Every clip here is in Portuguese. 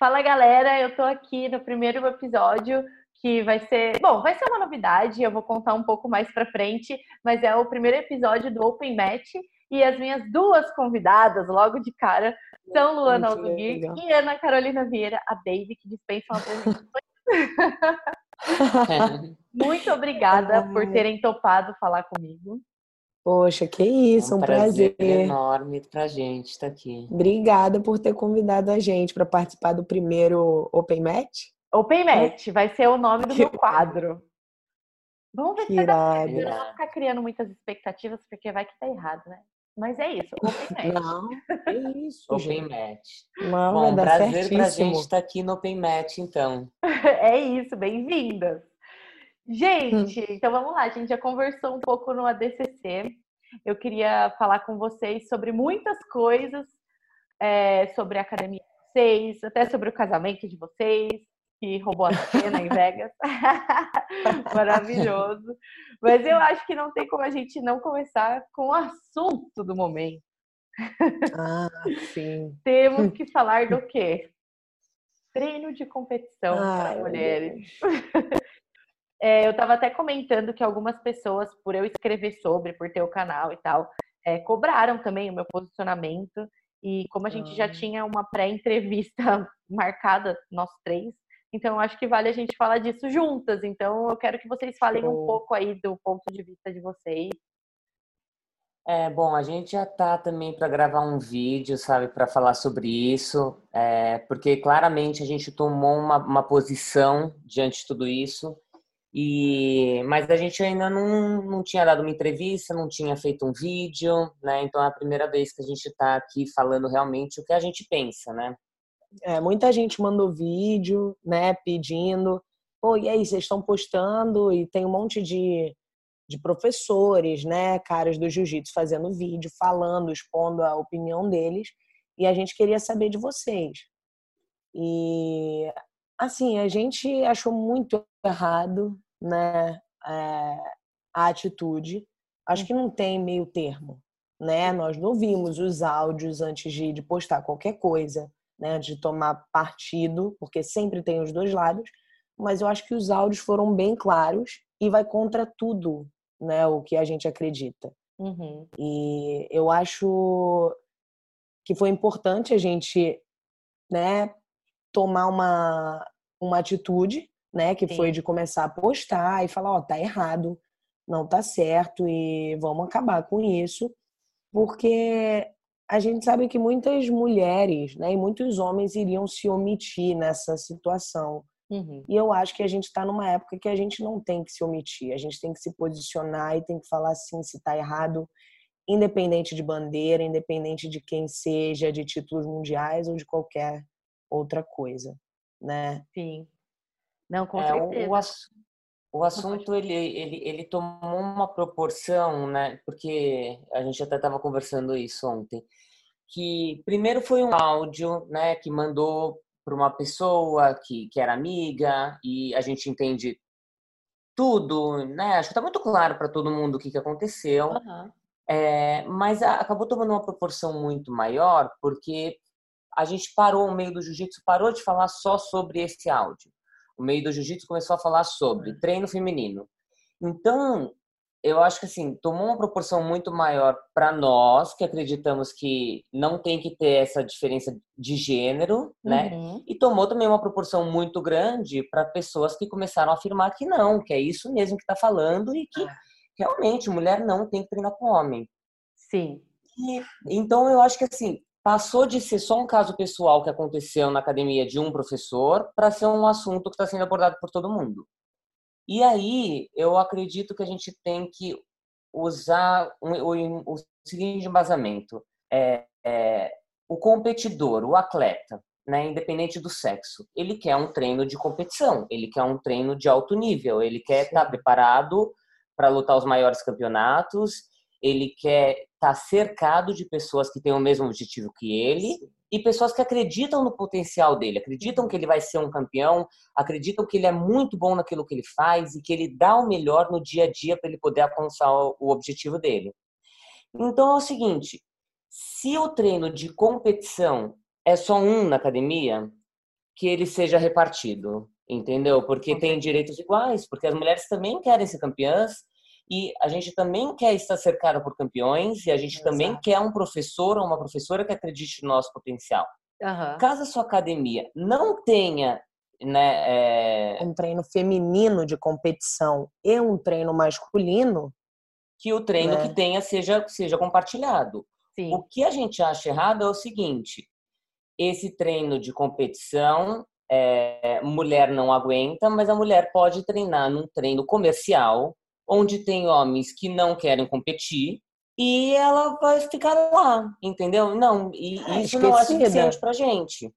Fala galera, eu tô aqui no primeiro episódio que vai ser, bom, vai ser uma novidade, eu vou contar um pouco mais para frente, mas é o primeiro episódio do Open Match e as minhas duas convidadas, logo de cara, são Luana Aldomir e Ana Carolina Vieira, a Baby, que dispensa uma apresentações. Muito obrigada por terem topado falar comigo. Poxa, que isso, é um, um prazer, prazer enorme pra gente estar tá aqui. Obrigada por ter convidado a gente para participar do primeiro Open Match. Open Match vai ser o nome do meu quadro. Vamos ver se vai dar certo. não vou ficar criando muitas expectativas, porque vai que tá errado, né? Mas é isso, Open Match. Não, é isso. Open. Match. Não, Bom, prazer certíssimo. pra gente estar tá aqui no Open Match, então. é isso, bem-vindas. Gente, então vamos lá, a gente já conversou um pouco no ADCC. Eu queria falar com vocês sobre muitas coisas, é, sobre a academia de vocês, até sobre o casamento de vocês, que roubou a cena em Vegas. Maravilhoso. Mas eu acho que não tem como a gente não começar com o assunto do momento. Ah, sim. Temos que falar do quê? Treino de competição para mulheres. É, eu estava até comentando que algumas pessoas, por eu escrever sobre, por ter o canal e tal, é, cobraram também o meu posicionamento. E como a gente já ah. tinha uma pré-entrevista marcada, nós três, então acho que vale a gente falar disso juntas. Então eu quero que vocês falem um pouco aí do ponto de vista de vocês. É, bom, a gente já tá também para gravar um vídeo, sabe, para falar sobre isso, é, porque claramente a gente tomou uma, uma posição diante de tudo isso. E, mas a gente ainda não, não tinha dado uma entrevista, não tinha feito um vídeo, né? Então é a primeira vez que a gente está aqui falando realmente o que a gente pensa, né? É, muita gente mandou vídeo, né, pedindo, pô, e aí, vocês estão postando e tem um monte de, de professores, né, caras do jiu-jitsu fazendo vídeo, falando, expondo a opinião deles, e a gente queria saber de vocês. E Assim, a gente achou muito errado, né, é, a atitude. Acho que não tem meio termo, né? Nós não vimos os áudios antes de, de postar qualquer coisa, né, de tomar partido, porque sempre tem os dois lados. Mas eu acho que os áudios foram bem claros e vai contra tudo, né, o que a gente acredita. Uhum. E eu acho que foi importante a gente, né, tomar uma, uma atitude, né, que Sim. foi de começar a postar e falar, ó, oh, tá errado, não tá certo e vamos acabar com isso, porque a gente sabe que muitas mulheres, né, e muitos homens iriam se omitir nessa situação. Uhum. E eu acho que a gente está numa época que a gente não tem que se omitir, a gente tem que se posicionar e tem que falar assim se está errado, independente de bandeira, independente de quem seja, de títulos mundiais ou de qualquer outra coisa, né? Sim. Não, com é, certeza. O, o assunto ele, ele, ele tomou uma proporção, né? Porque a gente até estava conversando isso ontem. Que primeiro foi um áudio, né? Que mandou para uma pessoa que, que era amiga e a gente entende tudo, né? Acho que está muito claro para todo mundo o que, que aconteceu. Uhum. É, mas acabou tomando uma proporção muito maior porque a gente parou, o meio do jiu-jitsu parou de falar só sobre esse áudio. O meio do jiu-jitsu começou a falar sobre treino feminino. Então, eu acho que assim, tomou uma proporção muito maior para nós, que acreditamos que não tem que ter essa diferença de gênero, né? Uhum. E tomou também uma proporção muito grande para pessoas que começaram a afirmar que não, que é isso mesmo que está falando e que é. realmente mulher não tem que treinar com homem. Sim. E, então eu acho que assim, passou de ser só um caso pessoal que aconteceu na academia de um professor para ser um assunto que está sendo abordado por todo mundo. E aí eu acredito que a gente tem que usar o, o seguinte embasamento: é, é, o competidor, o atleta, né, independente do sexo, ele quer um treino de competição, ele quer um treino de alto nível, ele quer estar tá preparado para lutar os maiores campeonatos, ele quer estar tá cercado de pessoas que têm o mesmo objetivo que ele e pessoas que acreditam no potencial dele, acreditam que ele vai ser um campeão, acreditam que ele é muito bom naquilo que ele faz e que ele dá o melhor no dia a dia para ele poder alcançar o objetivo dele. Então é o seguinte: se o treino de competição é só um na academia, que ele seja repartido, entendeu? Porque tem direitos iguais, porque as mulheres também querem ser campeãs e a gente também quer estar cercada por campeões e a gente Exato. também quer um professor ou uma professora que acredite no nosso potencial. Uhum. Caso a sua academia não tenha né, é... um treino feminino de competição e um treino masculino, que o treino né? que tenha seja, seja compartilhado. Sim. O que a gente acha errado é o seguinte: esse treino de competição, é, mulher não aguenta, mas a mulher pode treinar num treino comercial onde tem homens que não querem competir e ela vai ficar lá, entendeu? Não, e é, isso não é suficiente pra gente. Sim,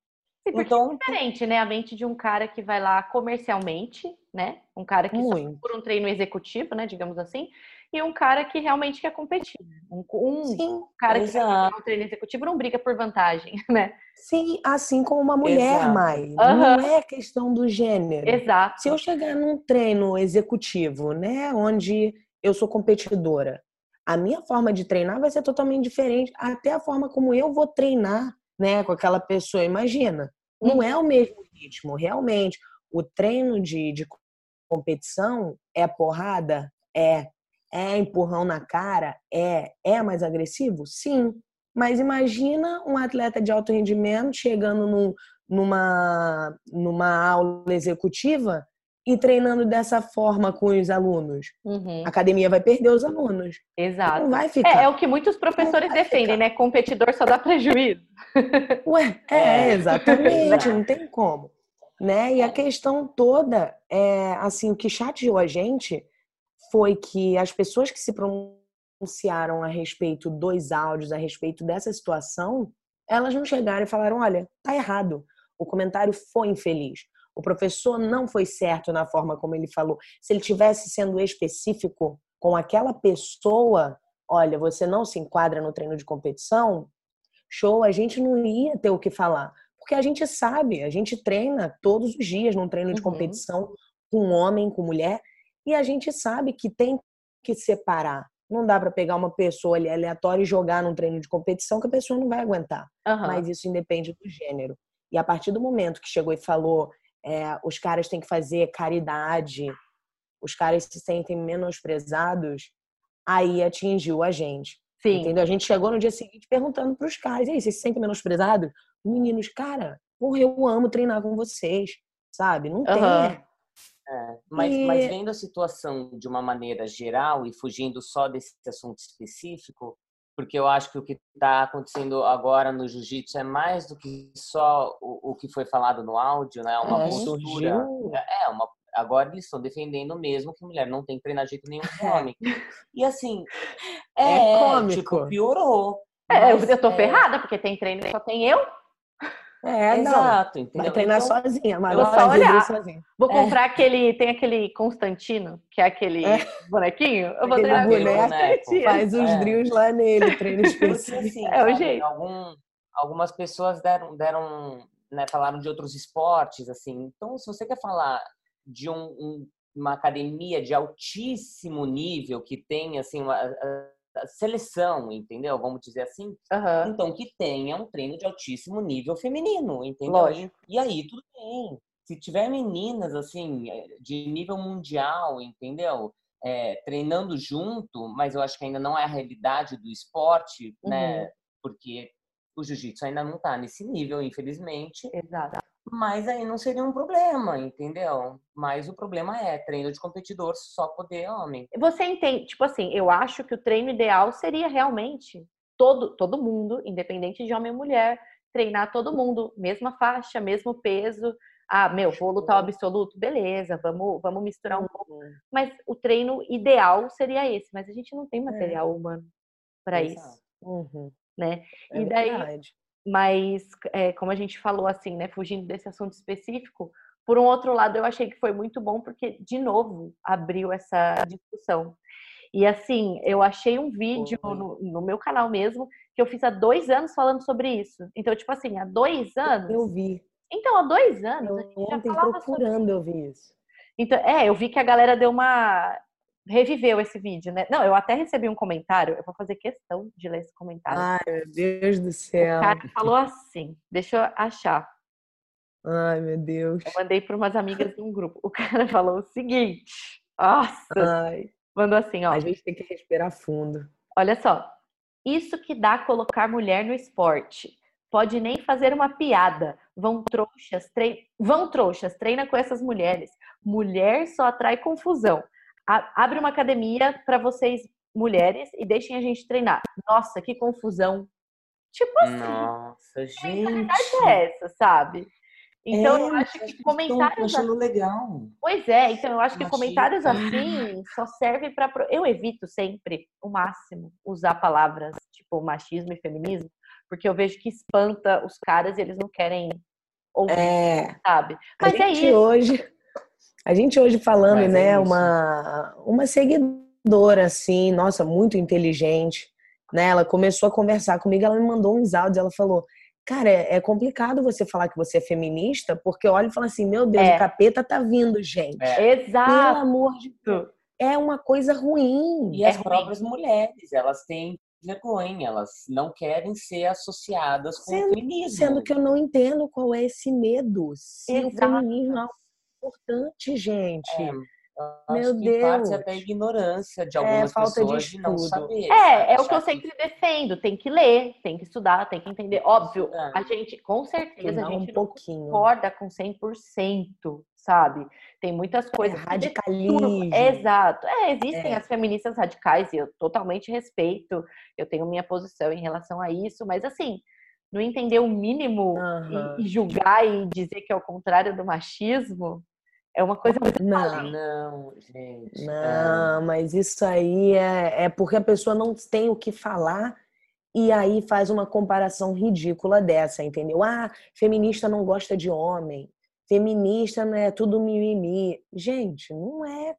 então, é diferente, né? A mente de um cara que vai lá comercialmente, né? Um cara que Muito. por um treino executivo, né? Digamos assim, e um cara que realmente quer competir. Um, um Sim, cara exato. que quer um treino executivo não briga por vantagem, né? Sim, assim como uma mulher, exato. Mai. Uhum. Não é questão do gênero. Exato. Se eu chegar num treino executivo, né, onde eu sou competidora, a minha forma de treinar vai ser totalmente diferente, até a forma como eu vou treinar, né, com aquela pessoa. Imagina, não é o mesmo ritmo, realmente. O treino de, de competição é porrada, é é empurrão na cara? É. É mais agressivo? Sim. Mas imagina um atleta de alto rendimento chegando num, numa, numa aula executiva e treinando dessa forma com os alunos. Uhum. A academia vai perder os alunos. Exato. Não vai ficar. É, é o que muitos professores defendem, ficar. né? Competidor só dá prejuízo. Ué, é, é. exatamente, não tem como. Né? E a questão toda é assim, o que chateou a gente foi que as pessoas que se pronunciaram a respeito dos áudios, a respeito dessa situação, elas não chegaram e falaram: olha, tá errado, o comentário foi infeliz. O professor não foi certo na forma como ele falou. Se ele tivesse sendo específico com aquela pessoa, olha, você não se enquadra no treino de competição, show, a gente não ia ter o que falar. Porque a gente sabe, a gente treina todos os dias num treino de uhum. competição com homem, com mulher, e a gente sabe que tem que separar. Não dá para pegar uma pessoa ali aleatória e jogar num treino de competição que a pessoa não vai aguentar. Uhum. Mas isso independe do gênero. E a partir do momento que chegou e falou, é, os caras têm que fazer caridade, os caras se sentem menosprezados, aí atingiu a gente. Sim. Entendeu? A gente chegou no dia seguinte perguntando para os caras: e aí, vocês se sentem menosprezados? Meninos, cara, porra, eu amo treinar com vocês, sabe? Não uhum. tem é, mas, e... mas vendo a situação de uma maneira geral e fugindo só desse assunto específico, porque eu acho que o que está acontecendo agora no jiu-jitsu é mais do que só o, o, que foi falado no áudio, né? Uma é, postura. É, uma, agora eles estão defendendo mesmo que mulher não tem que treinar de jeito nenhum com homem. E assim, é, é cômico. Tipo, piorou. É, eu tô é... ferrada, porque tem treino que só tem eu. É, Exato, não. Entendeu? Vai treinar então, sozinha, mas vou só olhar. Sozinha. Vou é. comprar aquele, tem aquele Constantino, que é aquele é. bonequinho. Eu vou treinar boneco, Faz os é. drills lá nele, treino específico. Assim, é o jeito. Algum, algumas pessoas deram, deram né, falaram de outros esportes, assim. Então, se você quer falar de um, um, uma academia de altíssimo nível que tem, assim, uma, seleção, entendeu? Vamos dizer assim. Uhum. Então, que tenha um treino de altíssimo nível feminino, entendeu? Lógico. E aí, tudo bem. Se tiver meninas, assim, eh, de nível mundial, entendeu? É, treinando junto, mas eu acho que ainda não é a realidade do esporte, né? uhum. né? Porque o jiu-jitsu ainda não está nesse nível, infelizmente. Exato. Mas aí não seria um problema, entendeu? Mas o problema é treino de competidor só poder homem. Você entende? Tipo assim, eu acho que o treino ideal seria realmente todo, todo mundo, independente de homem ou mulher, treinar todo mundo, mesma faixa, mesmo peso. Ah, meu, vou lutar o absoluto, beleza, vamos, vamos misturar um pouco. Uhum. Mas o treino ideal seria esse, mas a gente não tem é. material humano para isso. Uhum. Né? É e daí, verdade. Mas, é, como a gente falou assim, né, fugindo desse assunto específico, por um outro lado, eu achei que foi muito bom porque, de novo, abriu essa discussão. E assim, eu achei um vídeo no, no, meu canal mesmo que eu fiz há dois anos falando sobre isso. Então, tipo assim, há dois anos. Eu vi. Então, há dois anos. Eu a gente ontem já procurando sobre... eu vi isso. Então, é, eu vi que a galera deu uma reviveu esse vídeo, né? Não, eu até recebi um comentário, eu vou fazer questão de ler esse comentário. Ai, meu Deus do céu. O cara falou assim, deixa eu achar. Ai, meu Deus. Eu mandei para umas amigas de um grupo. O cara falou o seguinte. Nossa! Ai. Mandou assim, ó. A gente tem que respirar fundo. Olha só. Isso que dá colocar mulher no esporte. Pode nem fazer uma piada. Vão trouxas, trein... vão trouxas, treina com essas mulheres. Mulher só atrai confusão. Abre uma academia para vocês mulheres e deixem a gente treinar. Nossa, que confusão. Tipo assim. Nossa, gente. A verdade é essa, sabe? Então, é, eu acho que comentários. Assim... legal. Pois é, então eu acho que comentários assim só servem para. Eu evito sempre, o máximo, usar palavras tipo machismo e feminismo, porque eu vejo que espanta os caras e eles não querem ouvir, é, sabe? Mas a é gente isso. Hoje, a gente hoje falando, Mas né, é uma, uma seguidora, assim, nossa, muito inteligente, né? Ela começou a conversar comigo, ela me mandou uns áudios, ela falou Cara, é, é, complicado você falar que você é feminista, porque olha e fala assim, meu Deus, é. o capeta tá vindo, gente. É. Exato. Pelo amor de Deus. É uma coisa ruim. E é as ruim. próprias mulheres, elas têm vergonha, elas não querem ser associadas com sendo, o feminismo. Sendo que eu não entendo qual é esse medo. Se Exato. o feminismo é importante, gente. É. Meu Deus. parte até ignorância de é, algumas é, falta pessoas de, de não saber. É, é o que eu sempre defendo. Tem que ler, tem que estudar, tem que entender. Óbvio, a gente, com certeza, a gente um pouquinho. concorda com 100%, sabe? Tem muitas coisas. É radicalismo. Exato. É, existem é. as feministas radicais e eu totalmente respeito. Eu tenho minha posição em relação a isso, mas assim, não entender o mínimo uhum. e, e julgar e dizer que é o contrário do machismo, é uma coisa muito Não, não, gente. Não, mas isso aí é, é porque a pessoa não tem o que falar e aí faz uma comparação ridícula dessa, entendeu? Ah, feminista não gosta de homem. Feminista não é tudo mimimi. Gente, não é,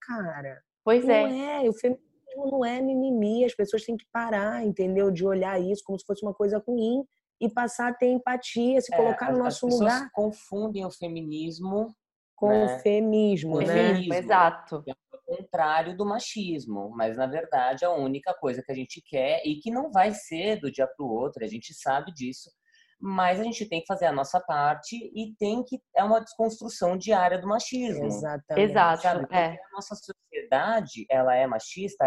cara. Pois não é. Não é. O feminismo não é mimimi. As pessoas têm que parar, entendeu? De olhar isso como se fosse uma coisa ruim e passar a ter empatia, se é, colocar no nosso as lugar. confundem o feminismo com né? o feminismo, né? Feminismo, exato. É o contrário do machismo, mas na verdade a única coisa que a gente quer e que não vai ser do dia para o outro, a gente sabe disso, mas a gente tem que fazer a nossa parte e tem que é uma desconstrução diária do machismo. Exatamente. Exato. É. a nossa sociedade, ela é machista,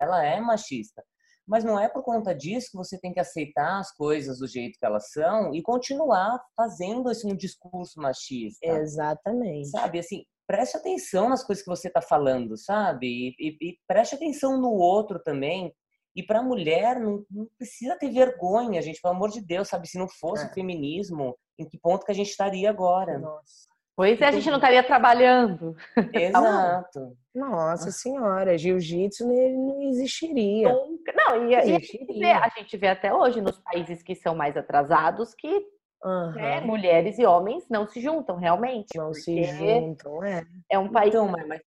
ela é machista. Mas não é por conta disso que você tem que aceitar as coisas do jeito que elas são e continuar fazendo esse um discurso machista. Exatamente. Sabe, assim, preste atenção nas coisas que você está falando, sabe? E, e, e, preste atenção no outro também. E para a mulher, não, não, precisa ter vergonha, gente, pelo amor de Deus, sabe? Se não fosse é. o feminismo, em que ponto que a gente estaria agora? Nossa. Pois é, a gente não estaria trabalhando. Exato. Nossa senhora, jiu-jitsu não existiria. Não, e, existiria. a gente vê até hoje nos países que são mais atrasados que uhum. né, mulheres e homens não se juntam realmente. Não se juntam, é. É um país. Então, mas,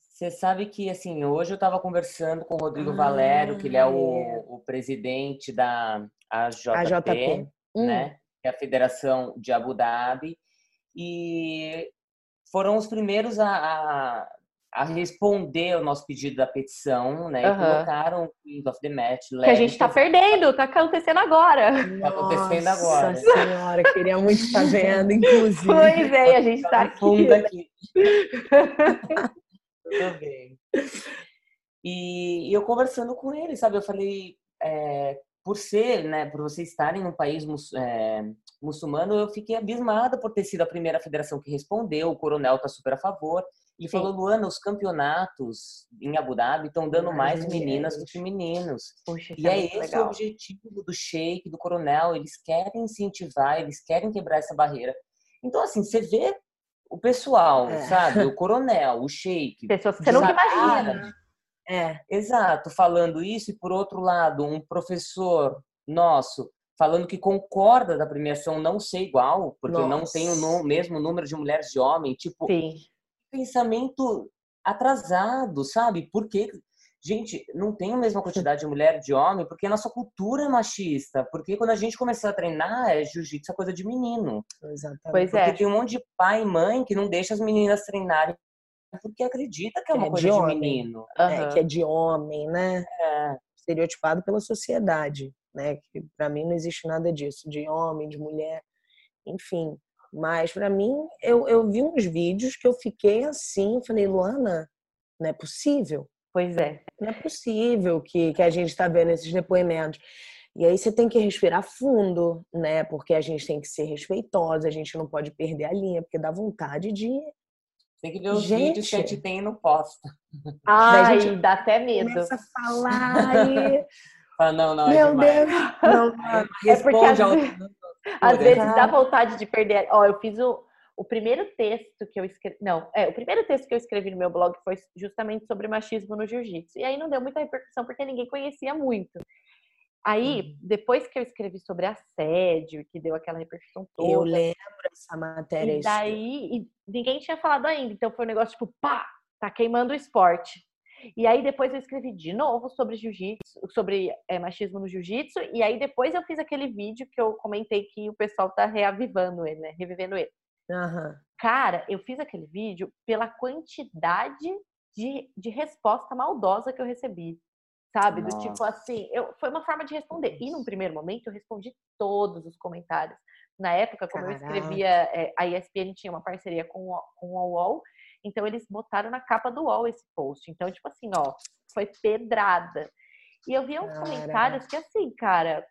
você sabe que, assim, hoje eu estava conversando com o Rodrigo ah, Valério, que ele é o, é. o presidente da AJP, AJP. né? Hum. Que é a Federação de Abu Dhabi e foram os primeiros a, a, a responder o nosso pedido da petição, né? Uhum. E colocaram o Queen of the Match. Que a gente está perdendo, está acontecendo agora. Está acontecendo agora. Nossa senhora, queria muito estar vendo, inclusive. Pois é, a gente está aqui. aqui. Tudo bem. E, e, eu conversando com ele, sabe? Eu falei, é, por ser, né, por vocês estarem num país é, muçulmano, eu fiquei abismada por ter sido a primeira federação que respondeu. O coronel está super a favor. Ele Sim. falou, Luana, os campeonatos em Abu Dhabi estão dando mais meninas do que meninos. Puxa, e é, é esse legal. o objetivo do Sheik, do coronel. Eles querem incentivar, eles querem quebrar essa barreira. Então, assim, você vê o pessoal, é. sabe? O coronel, o Sheik. Pessoas que você nunca imagina. É, exato, falando isso, e por outro lado, um professor nosso falando que concorda da premiação não ser igual, porque Nossa. não tem o mesmo número de mulheres de homem, tipo, Sim. pensamento atrasado, sabe? Porque, gente, não tem a mesma quantidade de mulher de homem, porque a nossa cultura é machista, porque quando a gente começar a treinar, é jiu-jitsu é coisa de menino. Exatamente. Pois porque é. tem um monte de pai e mãe que não deixa as meninas treinarem porque acredita que é uma é coisa de, de menino. Uhum. É, que é de homem, né? É. Estereotipado pela sociedade, né? Que para mim não existe nada disso, de homem, de mulher, enfim. Mas para mim, eu, eu vi uns vídeos que eu fiquei assim, falei, Luana, não é possível. Pois é. Não é possível que, que a gente está vendo esses depoimentos. E aí você tem que respirar fundo, né? Porque a gente tem que ser respeitosa, a gente não pode perder a linha, porque dá vontade de. Tem que ver os gente... vídeos que a gente tem no posta. Ai, dá até medo. Começa a falar e. Ah, não, não, é Meu é Deus! Não, não. É porque às, vezes, às vezes dá vontade de perder. Ó, eu fiz o, o primeiro texto que eu escrevi. Não, é, o primeiro texto que eu escrevi no meu blog foi justamente sobre machismo no jiu-jitsu. E aí não deu muita repercussão porque ninguém conhecia muito. Aí, uhum. depois que eu escrevi sobre assédio, que deu aquela repercussão toda. Eu lembro essa matéria. E daí, e ninguém tinha falado ainda. Então foi um negócio tipo, pá, tá queimando o esporte. E aí depois eu escrevi de novo sobre jiu-jitsu, sobre é, machismo no jiu-jitsu. E aí depois eu fiz aquele vídeo que eu comentei que o pessoal tá reavivando ele, né? Revivendo ele. Uhum. Cara, eu fiz aquele vídeo pela quantidade de, de resposta maldosa que eu recebi sabe? Nossa. Do tipo assim, eu, foi uma forma de responder. E num primeiro momento eu respondi todos os comentários. Na época, como Caraca. eu escrevia, é, a ESPN tinha uma parceria com, com o UOL, então eles botaram na capa do UOL esse post. Então, tipo assim, ó, foi pedrada. E eu via uns Caraca. comentários que assim, cara,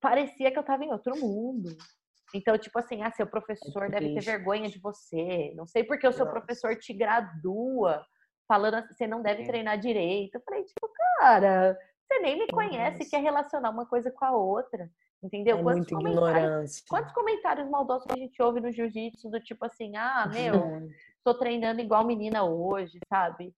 parecia que eu tava em outro mundo. Então, tipo assim, ah, seu professor é deve ter vergonha de você. Não sei porque o seu Nossa. professor te gradua falando assim, você não deve treinar direito. Eu falei, tipo, cara, você nem me conhece Nossa. quer relacionar uma coisa com a outra. Entendeu? É quantos, comentários, quantos comentários maldosos a gente ouve no jiu-jitsu do tipo assim, ah, meu, tô treinando igual menina hoje, sabe?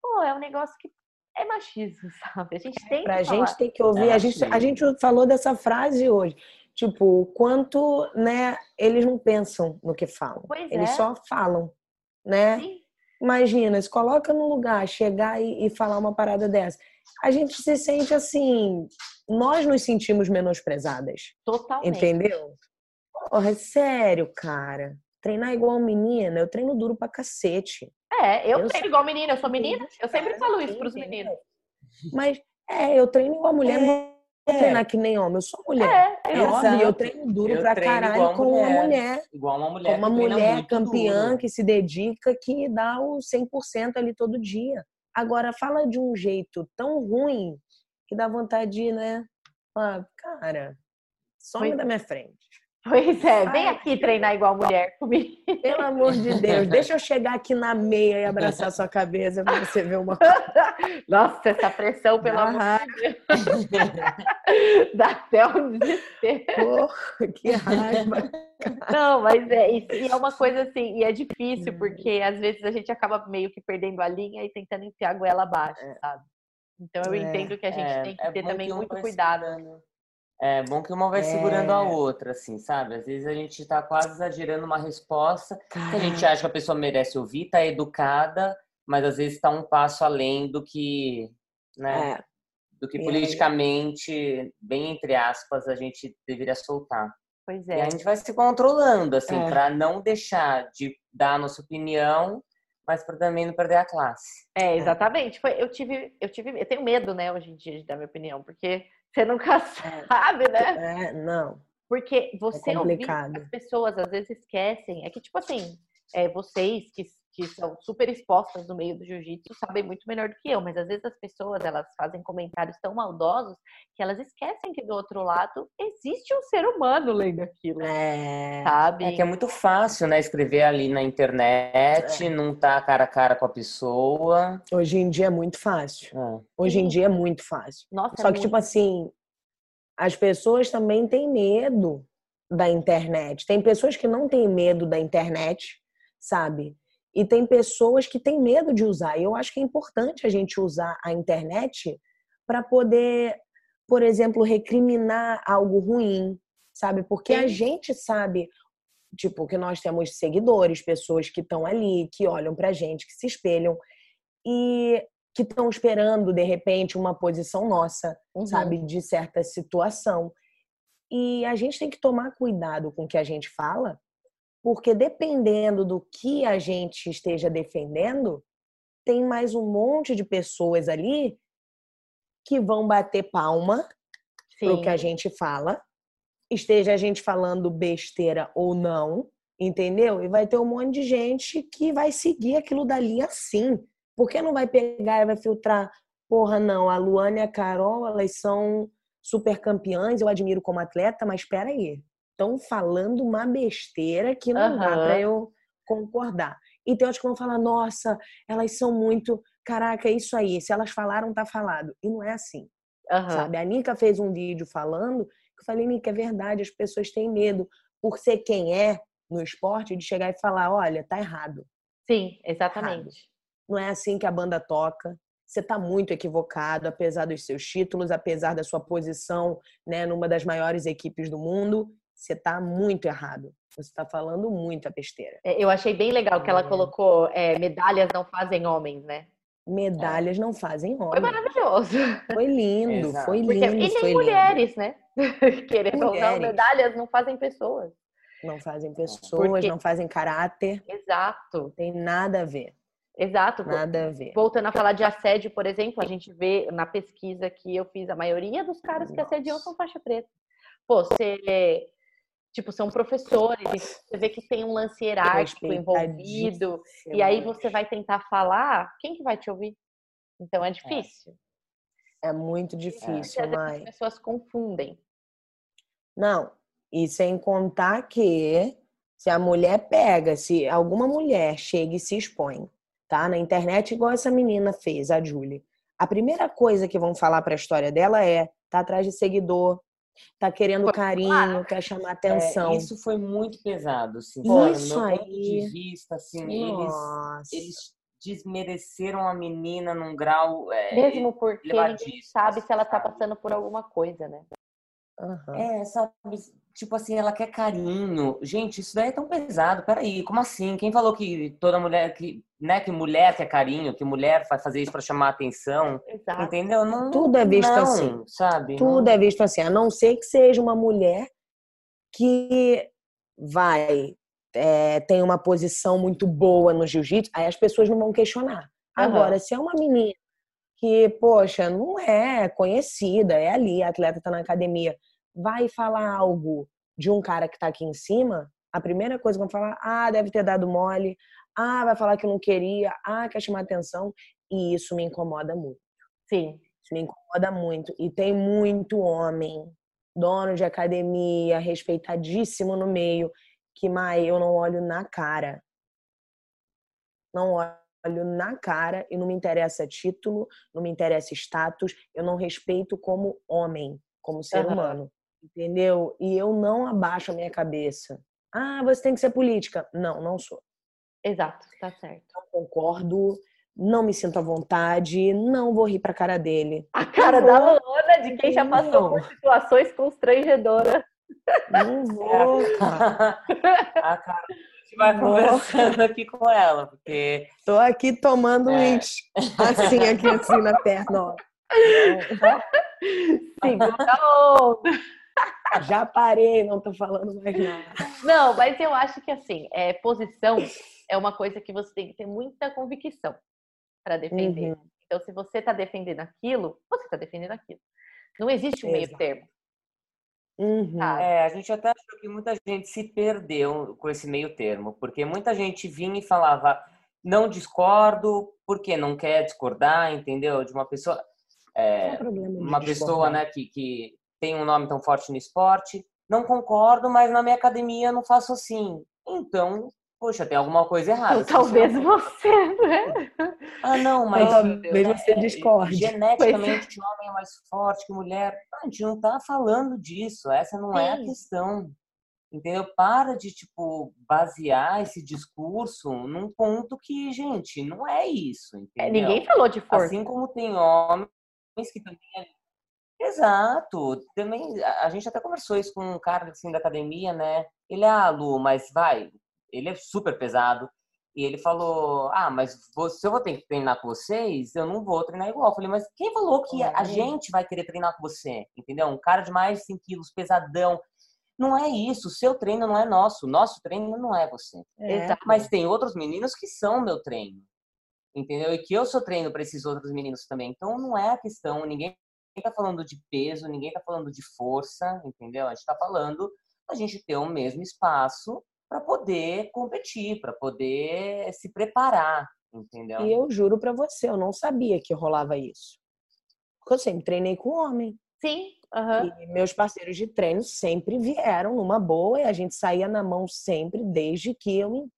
Pô, é um negócio que é machismo, sabe? A gente é, tem pra que gente tem que ouvir. É a, gente, a gente falou dessa frase hoje. Tipo, o quanto, né, eles não pensam no que falam. Pois eles é. só falam, né? Sim. Imagina, se coloca no lugar, chegar e, e, falar uma parada dessa. A gente se sente assim, nós nos sentimos menosprezadas. Totalmente. Entendeu? Porra, é sério, cara. Treinar igual menina, eu treino duro pra cacete. É, eu, eu treino igual menina, eu sou menina. Eu sempre falo isso pros meninos. Mas, é, eu treino igual mulher, é é. treinar que nem homem, eu sou mulher. É, é óbvio, eu treino duro eu pra caralho com mulher, uma mulher. Igual uma mulher. Com uma mulher campeã duro. que se dedica, que dá o 100% ali todo dia. Agora, fala de um jeito tão ruim que dá vontade de, né? Ah, cara, some Foi. da minha frente. Pois é, vem aqui treinar igual mulher comigo. Pelo amor de Deus, deixa eu chegar aqui na meia e abraçar sua cabeça pra você ver uma coisa. Nossa, essa pressão, pelo amor de Deus. Dá até um desespero. Porra, que raiva. Não, mas é, e é uma coisa assim, e é difícil, porque às vezes a gente acaba meio que perdendo a linha e tentando enfiar a goela abaixo, é. sabe? Então eu é, entendo que a gente é, tem que é ter também muito cuidado. É bom que uma vai é... segurando a outra, assim, sabe? Às vezes a gente tá quase exagerando uma resposta que a gente acha que a pessoa merece ouvir, tá educada, mas às vezes tá um passo além do que, né? É. Do que politicamente, bem entre aspas, a gente deveria soltar. Pois é. E a gente vai se controlando, assim, é. para não deixar de dar a nossa opinião, mas para também não perder a classe. É, exatamente. Foi, eu tive, eu tive, eu tenho medo, né, hoje em dia de dar minha opinião, porque você nunca é. sabe, né? É, não. Porque você é ouvir, as pessoas às vezes esquecem. É que, tipo assim, é, vocês que, que são super expostas no meio do jiu-jitsu sabem muito melhor do que eu, mas às vezes as pessoas elas fazem comentários tão maldosos que elas esquecem que do outro lado existe um ser humano lendo aquilo. É, sabe? É que é muito fácil, né? Escrever ali na internet, é. não tá cara a cara com a pessoa. Hoje em dia é muito fácil. É. Hoje em dia é muito fácil. Nossa, Só é que, tipo muito... tipo assim, as pessoas também têm medo da internet. Tem pessoas que não têm medo da internet, sabe? E tem pessoas que têm medo de usar. E eu acho que é importante a gente usar a internet para poder, por exemplo, recriminar algo ruim, sabe? Porque a gente sabe, tipo, que nós temos seguidores, pessoas que estão ali, que olham pra gente, que se espelham e que estão esperando, de repente, uma posição nossa, uhum. sabe? De certa situação. E a gente tem que tomar cuidado com o que a gente fala, porque dependendo do que a gente esteja defendendo, tem mais um monte de pessoas ali que vão bater palma para o que a gente fala, esteja a gente falando besteira ou não, Entendeu? E vai ter um monte de gente que vai seguir aquilo dali assim. Por que não vai pegar e vai filtrar? Porra, não, a Luana e a Carol, elas são super campeãs, eu admiro como atleta, mas espera aí. Estão falando uma besteira que não uhum. dá para eu concordar. E tem outros que vão falar, nossa, elas são muito. Caraca, é isso aí. Se elas falaram, tá falado. E não é assim. Uhum. Sabe? A Nika fez um vídeo falando que eu falei, Nika, é verdade, as pessoas têm medo, por ser quem é no esporte, de chegar e falar, olha, tá errado. Sim, exatamente. Errado. Não é assim que a banda toca. Você está muito equivocado, apesar dos seus títulos, apesar da sua posição né, numa das maiores equipes do mundo. Você está muito errado. Você está falando muita besteira. É, eu achei bem legal que ela é. colocou é, medalhas não fazem homens, né? Medalhas é. não fazem homens. Foi maravilhoso. Foi lindo, Exato. foi lindo. Porque, e nem mulheres, lindo. né? Querendo ou não, medalhas não fazem pessoas. Não fazem pessoas, Porque... não fazem caráter. Exato. Tem nada a ver. Exato. Nada a ver. Voltando a falar de assédio, por exemplo, a gente vê na pesquisa que eu fiz, a maioria dos caras que assediam são faixa preta. Pô, você tipo, são professores, você vê que tem um lance hierárquico envolvido, e aí você vai tentar falar, quem que vai te ouvir? Então é, é. difícil. É, é muito difícil, é. mas... As pessoas confundem. Não, e sem contar que se a mulher pega, se alguma mulher chega e se expõe, tá? Na internet, igual essa menina fez, a Julie. A primeira coisa que vão falar para a história dela é tá atrás de seguidor, tá querendo carinho, quer chamar é, atenção. É, isso foi muito pesado, assim. Isso meu aí. ponto de vista, assim, eles, eles desmereceram a menina num grau é, mesmo porque ninguém sabe se ela tá passando por alguma coisa, né? Uhum. É, sabe, tipo assim, ela quer carinho. Gente, isso daí é tão pesado. Peraí, como assim? Quem falou que toda mulher, que, né, que mulher quer carinho, que mulher vai fazer isso para chamar atenção? Exato. Entendeu? Não, Tudo é visto não, assim, sabe? Tudo não. é visto assim, a não ser que seja uma mulher que vai é, tem uma posição muito boa no jiu-jitsu, aí as pessoas não vão questionar. Uhum. Agora, se é uma menina que, poxa, não é conhecida, é ali, a atleta tá na academia, vai falar algo de um cara que tá aqui em cima, a primeira coisa que vão falar, ah, deve ter dado mole, ah, vai falar que não queria, ah, quer chamar atenção, e isso me incomoda muito. Sim. Isso me incomoda muito. E tem muito homem, dono de academia, respeitadíssimo no meio, que, Mai, eu não olho na cara. Não olho na cara e não me interessa título, não me interessa status, eu não respeito como homem, como ser uhum. humano entendeu? E eu não abaixo a minha cabeça. Ah, você tem que ser política. Não, não sou. Exato, tá certo. Não concordo, não me sinto à vontade, não vou rir pra cara dele. A cara da Luana, de quem já passou por situações constrangedoras. Não vou, cara. A cara gente vai conversando aqui com ela, porque. Tô aqui tomando é. um assim, aqui assim na perna, ó. Segura a onda. Já parei, não tô falando mais nada. Não, mas eu acho que assim, é, posição é uma coisa que você tem que ter muita convicção para defender. Uhum. Então, se você está defendendo aquilo, você está defendendo aquilo. Não existe um meio termo. Uhum. É, a gente até achou que muita gente se perdeu com esse meio termo, porque muita gente vinha e falava não discordo porque não quer discordar, entendeu? De uma pessoa, é, uma pessoa, né, que, que tem um nome tão forte no esporte. Não concordo, mas na minha academia eu não faço assim. Então, poxa, tem alguma coisa errada. talvez você, né? Ah, não, mas. Talvez você é, discorde. Geneticamente, o homem é mais forte que mulher. A gente não tá falando disso. Essa não Sim. é a questão. Entendeu? Para de, tipo, basear esse discurso num ponto que, gente, não é isso. É, entendeu? ninguém falou de força. Assim como tem homens que também Exato. Também a gente até conversou isso com um cara assim da academia, né? Ele é ah, Lu, mas vai, ele é super pesado. E ele falou: "Ah, mas se eu vou ter que treinar com vocês, eu não vou treinar igual". Eu falei: "Mas quem falou que a gente vai querer treinar com você?". Entendeu? Um cara de mais de 5 quilos, pesadão. Não é isso. O seu treino não é nosso. Nosso treino não é você. É. Mas tem outros meninos que são meu treino entendeu? E que eu sou treino para esses outros meninos também. Então não é a questão, ninguém está falando de peso, ninguém está falando de força, entendeu? A gente está falando a gente ter o mesmo espaço para poder competir, para poder se preparar, entendeu? E eu juro para você, eu não sabia que rolava isso. Porque eu sempre treinei com homem. Sim. Uhum. E meus parceiros de treino sempre vieram numa boa e a gente saía na mão sempre desde que eu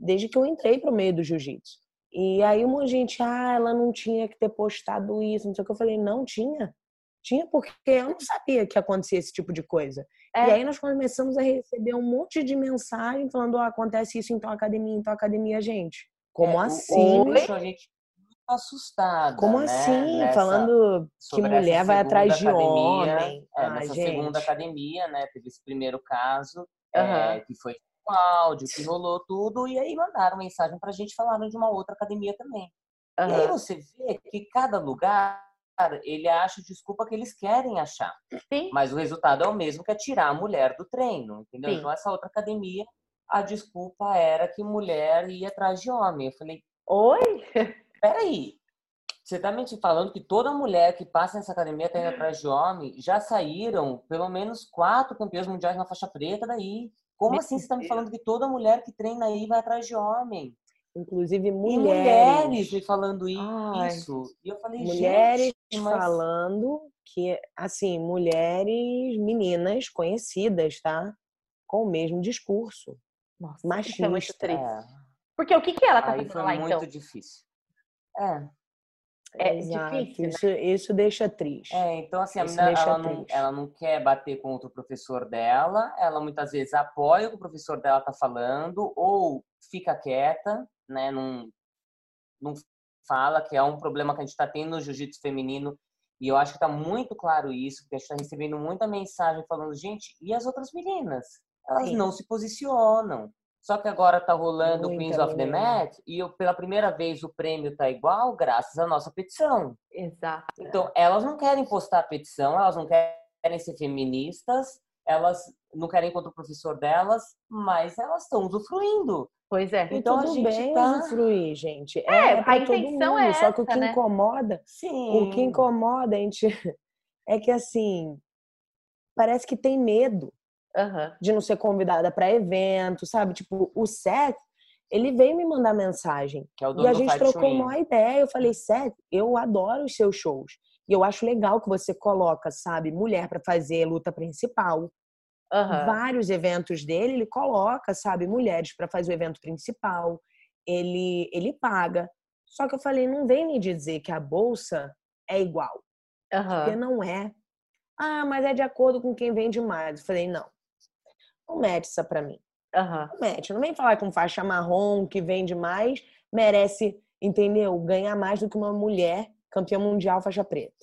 desde que eu entrei pro meio do jiu-jitsu. E aí uma gente, ah, ela não tinha que ter postado isso, não sei o que eu falei, não tinha. Tinha porque eu não sabia que acontecia esse tipo de coisa. É. E aí nós começamos a receber um monte de mensagem falando, oh, acontece isso em tua academia, em tua academia, gente. Como é, assim? Deixa a gente assustada. Como né? assim? Nessa, Falando que mulher vai atrás de academia, homem. É, ah, nessa gente. segunda academia, né? Teve esse primeiro caso, uhum. é, que foi um áudio, que rolou tudo, e aí mandaram mensagem pra gente falando de uma outra academia também. Uhum. E aí você vê que cada lugar ele acha desculpa que eles querem achar. Sim. Mas o resultado é o mesmo que é tirar a mulher do treino, entendeu? Sim. Então essa outra academia, a desculpa era que mulher ia atrás de homem. Eu falei, oi? Peraí, você tá me falando que toda mulher que passa nessa academia tá indo atrás de homem, já saíram pelo menos quatro campeões mundiais na faixa preta daí. Como Meu assim você tá me falando que toda mulher que treina aí vai atrás de homem? Inclusive mulheres. E mulheres me falando isso. Ai. E eu falei, mulheres gente, mas... falando que, assim, mulheres, meninas conhecidas, tá? Com o mesmo discurso. Nossa, machista. é muito triste. É. Porque o que, que ela tá Aí fazendo lá, então? muito muito difícil. É. É Exato. difícil. Isso, né? isso deixa triste. É, então, assim, a menina ela não, ela não quer bater contra o professor dela, ela muitas vezes apoia o que o professor dela está falando, ou fica quieta, né? Não, não fala que é um problema que a gente está tendo no jiu-jitsu feminino. E eu acho que está muito claro isso, porque a gente está recebendo muita mensagem falando, gente, e as outras meninas? Elas Sim. não se posicionam. Só que agora tá rolando o Queens of the Mat e eu, pela primeira vez o prêmio tá igual graças à nossa petição. Exato. Então, elas não querem postar a petição, elas não querem ser feministas, elas não querem contra o professor delas, mas elas estão usufruindo. Pois é. Então a gente bem tá... usufruir, gente. É, é a intenção é essa, Só que o que né? incomoda, Sim. o que incomoda a gente é que assim, parece que tem medo uhum. de não ser convidada para evento, sabe? Tipo, o Seth, ele veio me mandar mensagem. É e a gente trocou uma ideia. Eu falei, Seth, eu adoro os seus shows. E eu acho legal que você coloca, sabe, mulher para fazer luta principal. Uhum. Vários eventos dele, ele coloca, sabe, mulheres para fazer o evento principal. Ele, ele paga. Só que eu falei, não vem me dizer que a bolsa é igual. Uhum. Porque não é. Ah, mas é de acordo com quem vende mais. Eu falei, não não mete isso pra mim. Uhum. Não mete. Não vem falar um faixa marrom que vende mais merece, entendeu? Ganhar mais do que uma mulher campeã mundial faixa preta.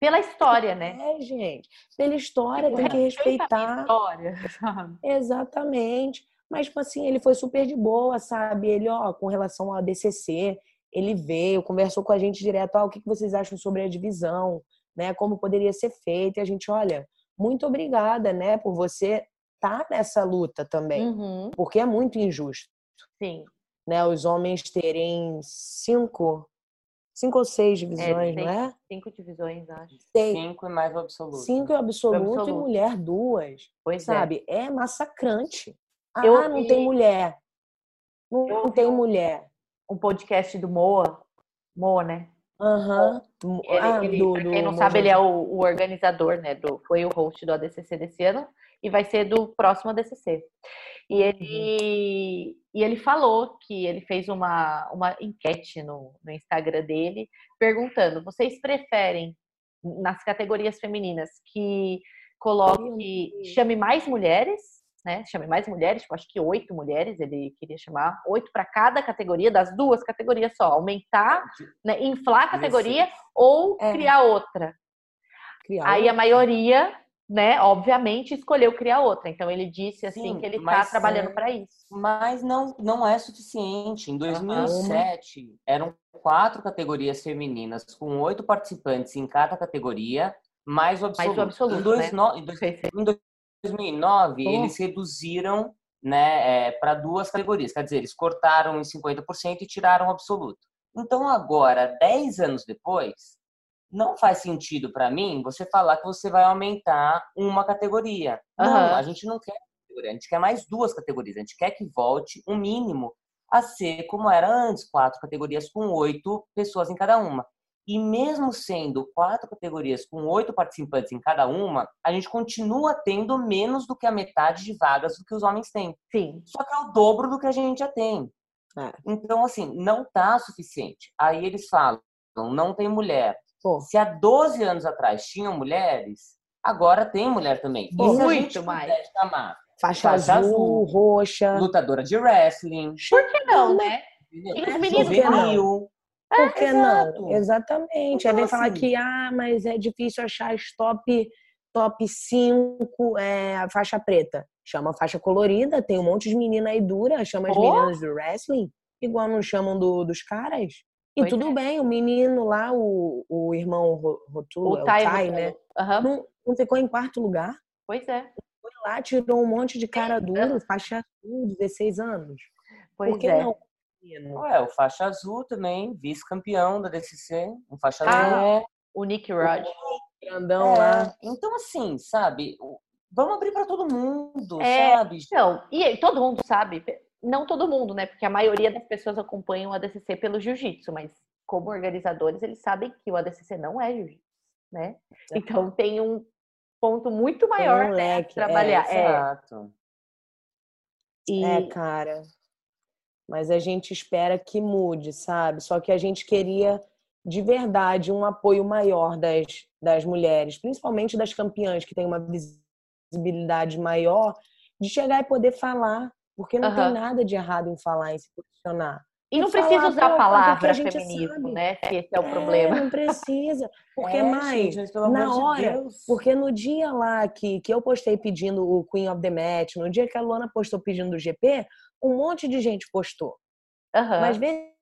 Pela história, né? É, gente. Pela história, tipo, tem que respeitar. história, sabe? Exatamente. Mas, tipo assim, ele foi super de boa, sabe? Ele, ó, com relação ao DCC, ele veio, conversou com a gente direto, ó, o que vocês acham sobre a divisão, né? Como poderia ser feito. E a gente, olha, muito obrigada, né, por você tá nessa luta também, uhum. porque é muito injusto. Sim. Né, os homens terem cinco, cinco ou seis divisões, é, não é? Cinco divisões, acho. Seis. Cinco e mais o absoluto. Cinco e absoluto, absoluto, e mulher duas. Pois é. sabe? É, é massacrante. Ah, eu, não e... tem mulher. Não, não tem mulher. Um podcast do Moa, Moa, né? Aham. Uhum. Ele, ah, ele, do, pra quem não do sabe, ele é o, o, organizador, né? Do, foi o host do ADCC desse ano e vai ser do próximo ADCC. E ele, uhum. e ele falou que ele fez uma, uma enquete no, no Instagram dele perguntando: vocês preferem nas categorias femininas que coloque, chame mais mulheres, né? Chame mais mulheres, tipo, acho que oito mulheres ele queria chamar, oito para cada categoria, das duas categorias só, aumentar, né? inflar a categoria ou é. criar outra. Criar Aí outra. a maioria né, obviamente escolheu criar outra. Então ele disse assim Sim, que ele está trabalhando é, para isso. Mas não, não é suficiente. Em 2007 uhum. eram quatro categorias femininas com oito participantes em cada categoria, mais o absoluto. Mais o absoluto em, dois, né? no, em, dois, em 2009 uhum. eles reduziram né, é, para duas categorias. Quer dizer, eles cortaram em 50% e tiraram o absoluto. Então agora, dez anos depois, não faz sentido para mim você falar que você vai aumentar uma categoria. Uhum. Não, a gente não quer a gente quer mais duas categorias. A gente quer que volte um mínimo a ser como era antes, quatro categorias com oito pessoas em cada uma. E mesmo sendo quatro categorias com oito participantes em cada uma, a gente continua tendo menos do que a metade de vagas do que os homens têm. Sim. Só que é o dobro do que a gente já tem. É. Então, assim, não tá suficiente. Aí eles falam, não tem mulher. Pô. Se há 12 anos atrás tinham mulheres, agora tem mulher também. Pô, e muito mais. Chamar faixa, faixa azul, azul, roxa. Lutadora de wrestling. Por que não, né? E os meninos Juvenil. Por que não? Exatamente. Então, Aí vem assim, falar que, ah, mas é difícil achar as top, top 5 é, faixa preta. Chama faixa colorida, tem um monte de menina aí dura, chama as oh. meninas do wrestling, igual não chamam do, dos caras. E pois tudo é. bem, o menino lá, o, o irmão Rotulo, o, é Tai, Tai né? Uhum. Não, não ficou em quarto lugar. Pois é. Foi lá, tirou um monte de cara duro, faixa azul, 16 anos. Pois Por que é. não? Ué, o faixa azul também, vice-campeão da DCC, um faixa ah, azul. É, o Nick Rod. Grandão é, lá. Então, assim, sabe, vamos abrir para todo mundo, é, sabe? Não, e todo mundo sabe, não todo mundo, né? Porque a maioria das pessoas acompanham o ADCC pelo jiu-jitsu, mas como organizadores, eles sabem que o ADCC não é jiu-jitsu, né? Então tem um ponto muito maior um né, trabalhar. É, exato. E... É, cara. Mas a gente espera que mude, sabe? Só que a gente queria de verdade um apoio maior das, das mulheres, principalmente das campeãs que têm uma visibilidade maior, de chegar e poder falar, porque não uhum. tem nada de errado em falar, em se posicionar. E não precisa usar a palavra a feminismo, sabe. né? Que esse é o é, problema. Não precisa. Porque é, mais, gente, na hora, de porque no dia lá que, que eu postei pedindo o Queen of the Match, no dia que a Luana postou pedindo o GP, um monte de gente postou. Uhum. Mas vê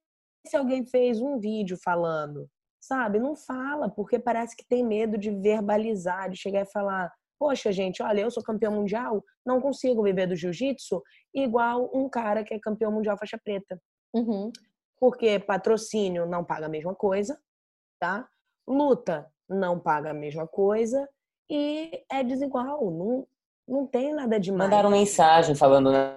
se alguém fez um vídeo falando, sabe? Não fala, porque parece que tem medo de verbalizar, de chegar e falar: Poxa, gente, olha, eu sou campeão mundial, não consigo viver do jiu-jitsu igual um cara que é campeão mundial faixa preta. Uhum. Porque patrocínio não paga a mesma coisa, tá? Luta não paga a mesma coisa e é desigual, não, não tem nada demais. Mandaram mensagem falando, né?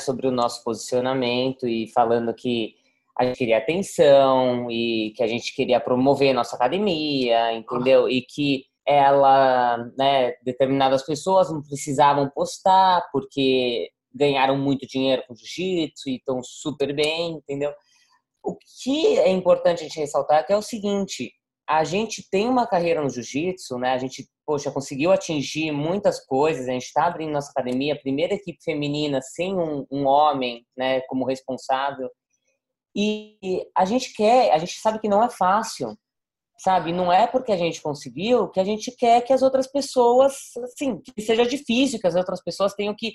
sobre o nosso posicionamento e falando que a gente queria atenção e que a gente queria promover a nossa academia, entendeu? E que ela, né, determinadas pessoas não precisavam postar porque ganharam muito dinheiro com jiu-jitsu e estão super bem, entendeu? O que é importante a gente ressaltar é que é o seguinte, a gente tem uma carreira no jiu-jitsu, né? A gente, poxa, conseguiu atingir muitas coisas. A gente está abrindo nossa academia, a primeira equipe feminina sem um, um, homem, né, como responsável. E a gente quer, a gente sabe que não é fácil, sabe? Não é porque a gente conseguiu que a gente quer que as outras pessoas, assim, que seja difícil, que as outras pessoas tenham que,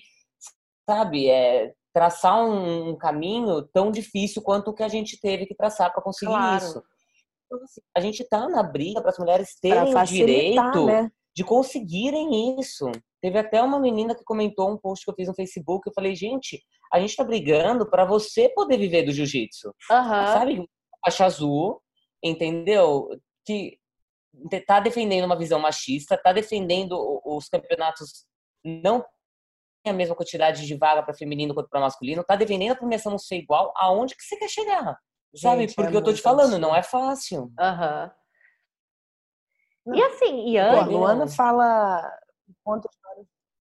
sabe, é, traçar um, um caminho tão difícil quanto o que a gente teve que traçar para conseguir claro. isso. Então, assim, a gente está na briga para as mulheres terem o direito né? de conseguirem isso. Teve até uma menina que comentou um post que eu fiz no Facebook. Eu falei, gente, a gente está brigando para você poder viver do jiu-jitsu. Uhum. Sabe? Faixa azul, entendeu? Que tá defendendo uma visão machista, tá defendendo os campeonatos não a mesma quantidade de vaga para feminino quanto para masculino, tá defendendo a premiação não ser igual, aonde que você quer chegar? Sabe? Gente, Porque é eu tô te falando, não é fácil. Aham. Uhum. E assim, e antes. Pô, a Luana fala.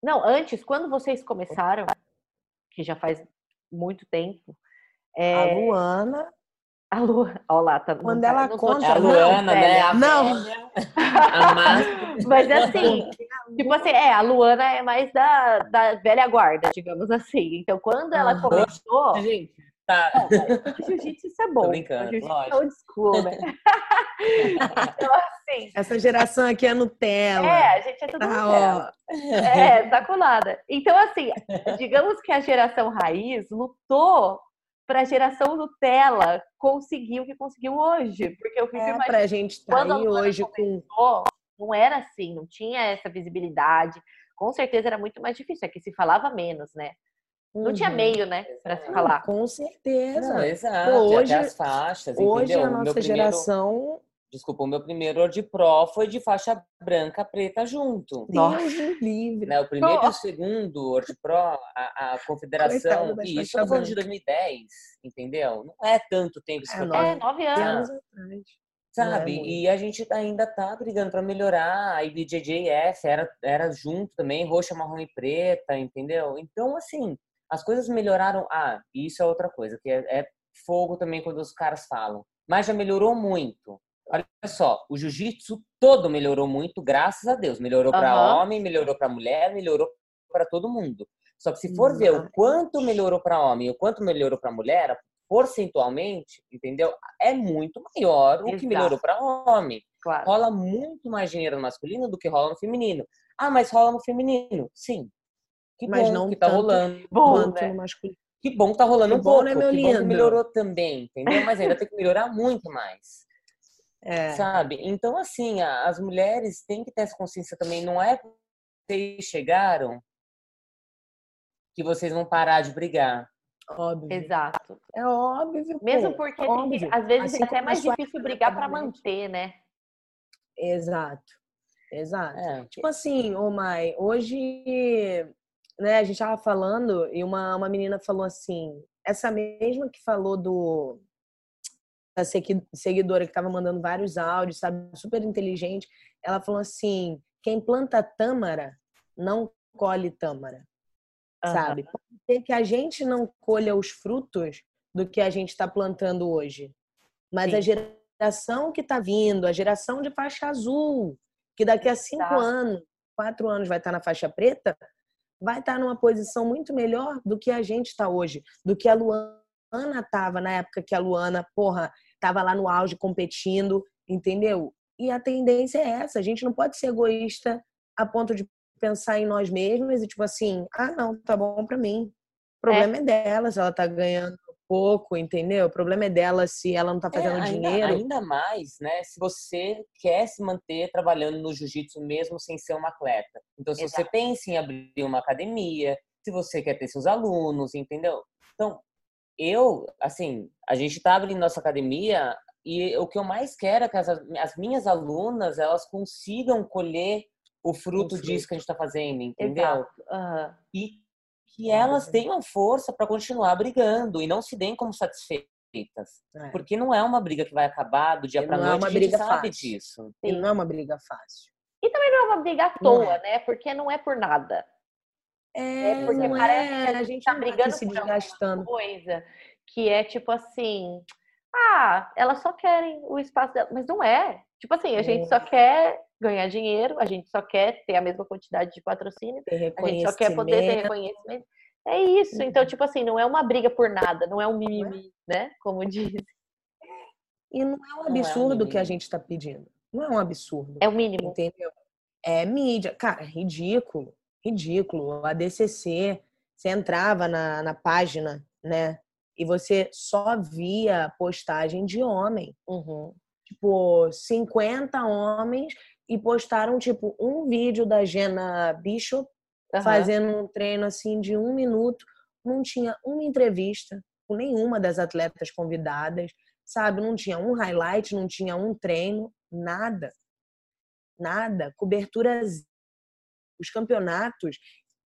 Não, antes, quando vocês começaram, que já faz muito tempo. É... A Luana. A Luana. Olha lá, tá. Quando tá, ela conta. A Luana, né? A não. Mas assim, tipo assim, é, a Luana é mais da, da velha guarda, digamos assim. Então, quando ela começou. Gente Tá. Não, jiu-jitsu isso é bom. Tô brincando, jiu-jitsu é old school, né? então, assim. Essa geração aqui é Nutella. É, a gente é tudo tá, Nutella. Ó. É, tá colada. Então, assim, digamos que a geração raiz lutou para a geração Nutella conseguir o que conseguiu hoje. Porque eu fico é, imaginando. Pra gente estar tá aí hoje começou, com. Não era assim, não tinha essa visibilidade. Com certeza era muito mais difícil, é que se falava menos, né? Não uhum. tinha meio, né, para se falar. Com certeza. Não, exato. Pô, hoje as faixas, hoje entendeu? a nossa primeiro... geração Desculpa, o meu primeiro World Pro foi de faixa branca, preta junto. Nossa, livre. Né? O primeiro oh. e o segundo World Pro, a, a confederação, e isso eu falando de 2010, entendeu? Não é tanto tempo. É, nove, é, nove anos atrás. Sabe? É e a gente ainda tá brigando para melhorar. A IBJJF era, era junto também, roxa, marrom e preta, entendeu? Então, assim, as coisas melhoraram. Ah, isso é outra coisa, que é, é fogo também quando os caras falam. Mas já melhorou muito. Olha só, o jiu-jitsu todo melhorou muito, graças a Deus. Melhorou para uhum. homem, melhorou para mulher, melhorou para todo mundo. Só que se for uhum. ver o quanto melhorou para homem e o quanto melhorou para mulher, porcentualmente, entendeu? É muito maior o Exato. que melhorou para homem. Claro. Rola muito mais dinheiro no masculino do que rola no feminino. Ah, mas rola no feminino? Sim. Que mas bom não que tá rolando. Bom, né? no masculino. Que bom que tá rolando que um bom, pouco. Né, meu que lindo? bom que melhorou também, entendeu? Mas ainda tem que melhorar muito mais. É. Sabe? Então, assim, as mulheres têm que ter essa consciência também. Não é vocês chegaram que vocês vão parar de brigar. Óbvio. Exato. É óbvio. Mesmo porque óbvio. às vezes assim, é até mais difícil brigar para manter, né? Exato. Exato. É. Tipo assim, ô Mai, hoje, né, a gente tava falando e uma, uma menina falou assim, essa mesma que falou do seguidora que estava mandando vários áudios, sabe, super inteligente, ela falou assim: quem planta tâmara não colhe tâmara, uhum. sabe? Pode ser que a gente não colha os frutos do que a gente está plantando hoje, mas Sim. a geração que está vindo, a geração de faixa azul, que daqui a cinco tá. anos, quatro anos vai estar tá na faixa preta, vai estar tá numa posição muito melhor do que a gente está hoje, do que a Luana Luana estava na época que a Luana, porra, estava lá no auge competindo, entendeu? E a tendência é essa, a gente não pode ser egoísta a ponto de pensar em nós mesmos e tipo assim, ah, não, tá bom para mim. O problema é. é dela se ela tá ganhando pouco, entendeu? O problema é dela se ela não tá é, fazendo é, ainda, dinheiro. Ainda mais, né? Se você quer se manter trabalhando no jiu-jitsu mesmo sem ser uma atleta. Então, se Exato. você pensa em abrir uma academia, se você quer ter seus alunos, entendeu? Então, eu, assim, a gente está abrindo nossa academia e o que eu mais quero é que as, as minhas alunas elas consigam colher o fruto, o fruto. disso que a gente está fazendo, entendeu? Uhum. E que elas tenham força para continuar brigando e não se deem como satisfeitas. É. Porque não é uma briga que vai acabar do dia para noite, é uma a gente briga sabe fácil. disso. E não é uma briga fácil. E também não é uma briga à toa, é. né? Porque não é por nada. É, é porque parece é, que a gente tá brigando se desgastando. coisa que é tipo assim, ah, elas só querem o espaço dela, mas não é. Tipo assim, a é. gente só quer ganhar dinheiro, a gente só quer ter a mesma quantidade de patrocínio, a gente só quer poder ter reconhecimento. É isso. Então, uhum. tipo assim, não é uma briga por nada, não é um é? mimimi, né? Como diz. E não é um absurdo é um que a gente está pedindo. Não é um absurdo. É o mínimo. Entendeu? É mídia. Cara, ridículo ridículo. A DCC, você entrava na, na página, né? E você só via postagem de homem. Uhum. Tipo, 50 homens e postaram, tipo, um vídeo da Jenna Bishop uhum. fazendo um treino, assim, de um minuto. Não tinha uma entrevista com nenhuma das atletas convidadas, sabe? Não tinha um highlight, não tinha um treino, nada. Nada. Cobertura os campeonatos,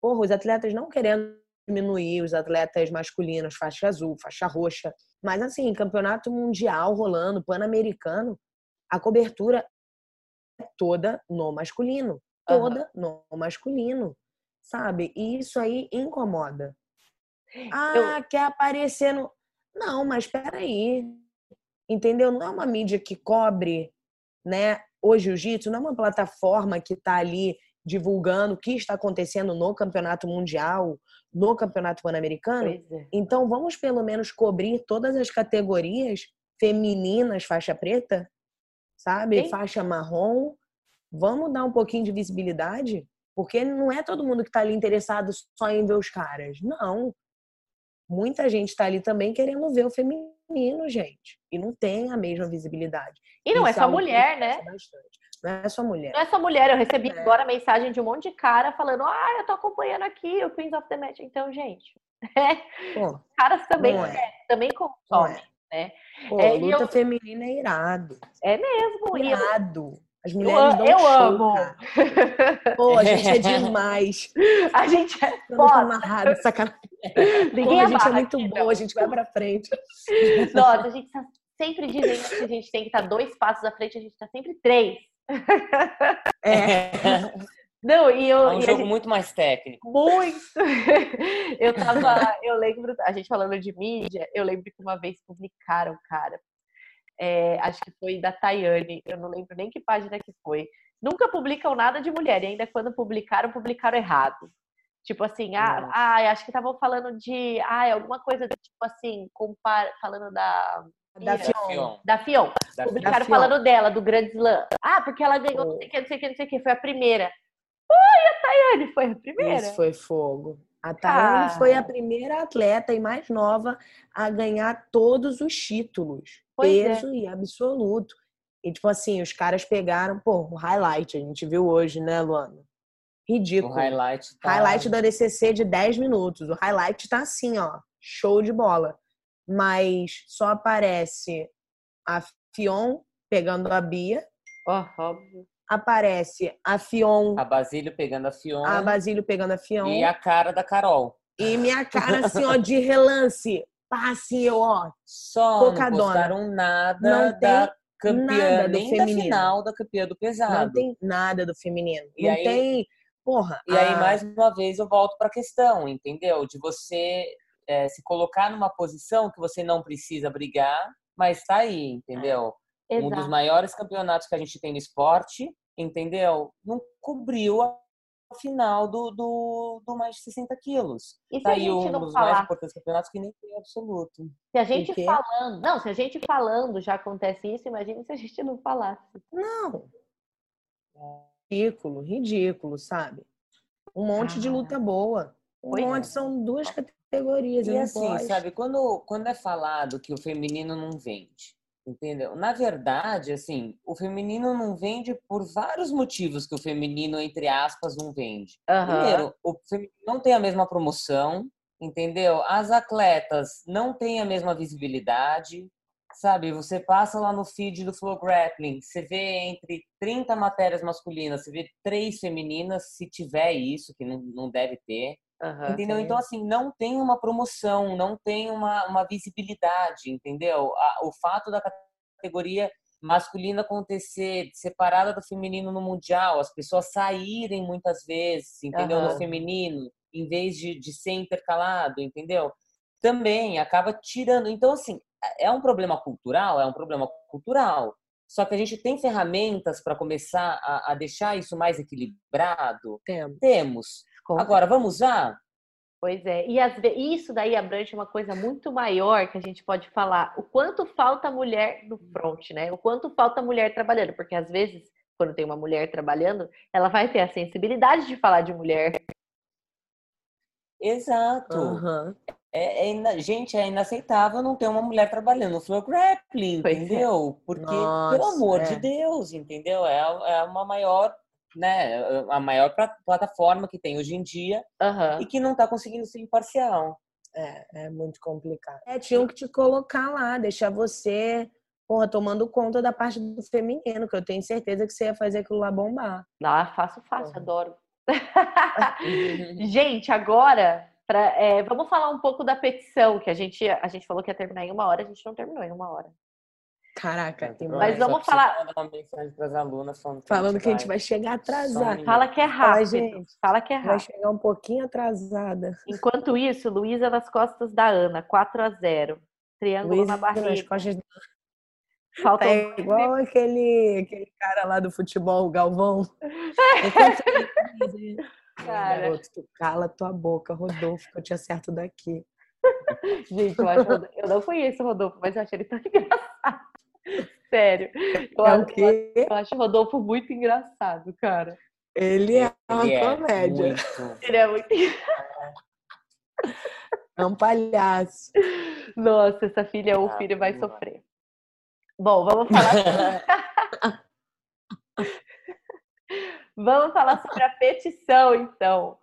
porra, os atletas não querendo diminuir os atletas masculinos, faixa azul, faixa roxa, mas assim, campeonato mundial rolando, pan-americano, a cobertura é toda no masculino, toda uhum. no masculino, sabe? E isso aí incomoda. Ah, Eu... quer aparecer no. Não, mas espera aí. Entendeu? Não é uma mídia que cobre, né? O jiu-jitsu não é uma plataforma que está ali divulgando o que está acontecendo no campeonato mundial, no campeonato pan-americano. É. Então, vamos pelo menos cobrir todas as categorias femininas, faixa preta, sabe? Sim. Faixa marrom. Vamos dar um pouquinho de visibilidade, porque não é todo mundo que está ali interessado só em ver os caras. Não. Muita gente está ali também querendo ver o feminino, gente. E não tem a mesma visibilidade. E não é Isso é só mulher, né? Bastante. Não é só mulher. Não é só mulher. Eu recebi é. agora mensagem de um monte de cara falando: ah, eu tô acompanhando aqui o Queens of the Match. Então, gente, é. Pô, caras também, é. também consomem. né? Pô, é, luta eu... feminina é irado. É mesmo. Irado. As mulheres eu, dão eu show, amo. Pô, a gente é demais. a gente é foda. amarrado, sacanagem. Ninguém Pô, a gente é muito aqui, boa, a gente vai pra frente. Nossa, a gente tá sempre dizendo que a gente tem que estar dois passos à frente, a gente tá sempre três. É. Não, e eu, é um jogo gente, muito mais técnico. Muito! Eu tava, eu lembro, a gente falando de mídia, eu lembro que uma vez publicaram, cara, é, acho que foi da Tayane, eu não lembro nem que página que foi. Nunca publicam nada de mulher, e ainda quando publicaram, publicaram errado. Tipo assim, ah, ah acho que estavam falando de, ah, alguma coisa tipo assim, compar, falando da da Fion. Da Fion. Da Fion. falando dela, do Grand Slam. Ah, porque ela ganhou não sei o que, não sei o que, não sei o que, foi a primeira. Oi, a Tayane foi a primeira. Isso foi fogo. A Tayane ah. foi a primeira atleta e mais nova a ganhar todos os títulos. Pois é. peso é. e absoluto. E, tipo assim, os caras pegaram, pô, o highlight, a gente viu hoje, né, Luana? Ridículo. O highlight tá... Highlight da DCC de 10 minutos. O highlight tá assim, ó, show de bola. Mas só aparece a Fion pegando a Bia. Ó, oh, óbvio aparece a Fion. A Basílio pegando a Fion. A Basílio pegando a Fion. E a cara da Carol. E minha cara, assim, ó, de relance. Passe, eu, ó. Só Cocadona. não postaram nada não da campeã, nada nem feminino. da final da campeã do pesado. Não tem nada do feminino. E não aí, tem. Porra. E aí, mais uma vez, eu volto pra questão, entendeu? De você é, se colocar numa posição que você não precisa brigar, mas tá aí, entendeu? Exato. Um dos maiores campeonatos que a gente tem no esporte, entendeu? Não cobriu a final do, do, do mais de 60 quilos. E tá a gente um não dos falar? mais importantes campeonatos que nem tem absoluto. Se a gente falando, não, se a gente falando já acontece isso, imagine se a gente não falasse. Não. Ridículo, ridículo, sabe? Um monte ah, de luta boa. Um monte, é. são duas categorias. E assim, pode. sabe, quando, quando é falado que o feminino não vende, Entendeu? Na verdade, assim, o feminino não vende por vários motivos que o feminino, entre aspas, não vende. Uhum. Primeiro, o feminino não tem a mesma promoção, entendeu? As atletas não têm a mesma visibilidade, sabe? Você passa lá no feed do Flow Grappling, você vê entre 30 matérias masculinas, você vê três femininas, se tiver isso, que não, não deve ter. Uhum, entendeu? Sim. Então, assim, não tem uma promoção, não tem uma, uma visibilidade, entendeu? o fato da categoria masculina acontecer separada do feminino no mundial, as pessoas saírem muitas vezes, entendeu? Uhum. No feminino, em vez de, de ser intercalado, entendeu? Também acaba tirando. Então, assim, é um problema cultural? É um problema cultural. Só que a gente tem ferramentas para começar a, a, deixar isso mais equilibrado? Temos. Temos. Agora, vamos usar? Pois é, e as, isso daí abrange uma coisa muito maior que a gente pode falar. O quanto falta mulher no front, né? O quanto falta mulher trabalhando, porque às vezes, quando tem uma mulher trabalhando, ela vai ter a sensibilidade de falar de mulher. Exato. Uhum. É, é, gente, é inaceitável não ter uma mulher trabalhando no flow grappling, pois é. entendeu? É. Porque, Nossa, pelo amor de é. Deus, entendeu? É, é uma maior né, a maior plataforma que tem hoje em dia uhum. e que não está conseguindo ser imparcial. É, é muito complicado. É, tinham que te colocar lá, deixar você, porra, tomando conta da parte do feminino, que eu tenho certeza que você ia fazer aquilo lá bombar. Ah, faço, faço, porra. adoro. gente, agora, pra, é, vamos falar um pouco da petição, que a gente, a gente falou que ia terminar em uma hora, a gente não terminou em uma hora. Caraca, tem Mas vamos falar. Uma mensagem para as alunas falando que, falando a, gente que a gente vai chegar atrasada. Fala que é rápido. Fala, gente, Fala que é rápido. Vai chegar um pouquinho atrasada. Enquanto isso, Luísa nas costas da Ana, 4 a 0 Triângulo Luísa na barriga. Nas costas... Falta é igual aquele, aquele cara lá do futebol, o Galvão. Cara. Garoto, tu cala tua boca, Rodolfo, que eu te acerto daqui. Gente, eu, acho, eu não conheço o Rodolfo, mas eu achei ele tão engraçado. Sério. Eu, é acho, eu acho o Rodolfo muito engraçado, cara. Ele é uma ele é comédia. É muito... Ele é muito É um palhaço. Nossa, essa filha ou ah, filho vai sofrer. Bom, vamos falar. vamos falar sobre a petição, então.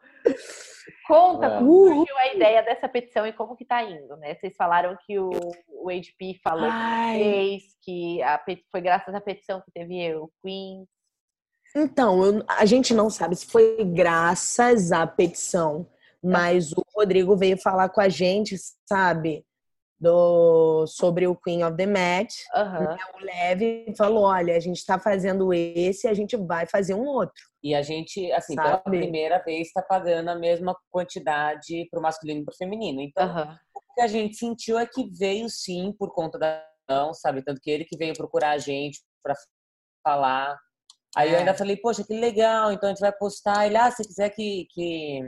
Conta é. como surgiu a ideia dessa petição e como que tá indo, né? Vocês falaram que o, o HP falou Ai. que fez, que a, foi graças à petição que teve o Queen. Então, eu, a gente não sabe se foi graças à petição, mas o Rodrigo veio falar com a gente, sabe? Do, sobre o Queen of the Match. Uhum. O Leve falou: olha, a gente está fazendo esse, a gente vai fazer um outro. E a gente, assim, Sabe? pela primeira vez, está pagando a mesma quantidade para o masculino e para o feminino. Então, uhum. o que a gente sentiu é que veio sim por conta da não, sabe? Tanto que ele que veio procurar a gente para falar. Aí é. eu ainda falei, poxa, que legal, então a gente vai postar. Ele, ah, se quiser que. Que,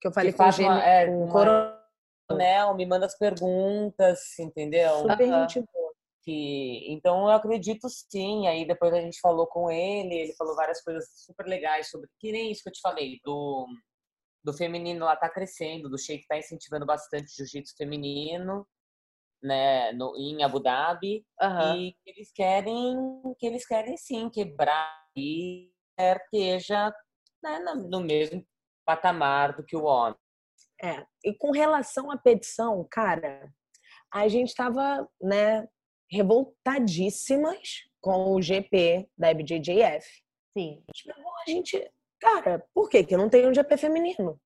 que eu falei que com, o uma, é, coronel, me manda as perguntas, entendeu? Super uhum. gente boa que então eu acredito sim aí depois a gente falou com ele ele falou várias coisas super legais sobre que nem isso que eu te falei do do feminino lá tá crescendo do Sheik tá incentivando bastante jiu-jitsu feminino né no, em Abu Dhabi uhum. e que eles querem que eles querem sim quebrar e esteja né, no mesmo patamar do que o homem é e com relação à petição cara a gente estava né revoltadíssimas com o GP da IBJJF. Sim. A gente, cara, por que que não tem um GP feminino?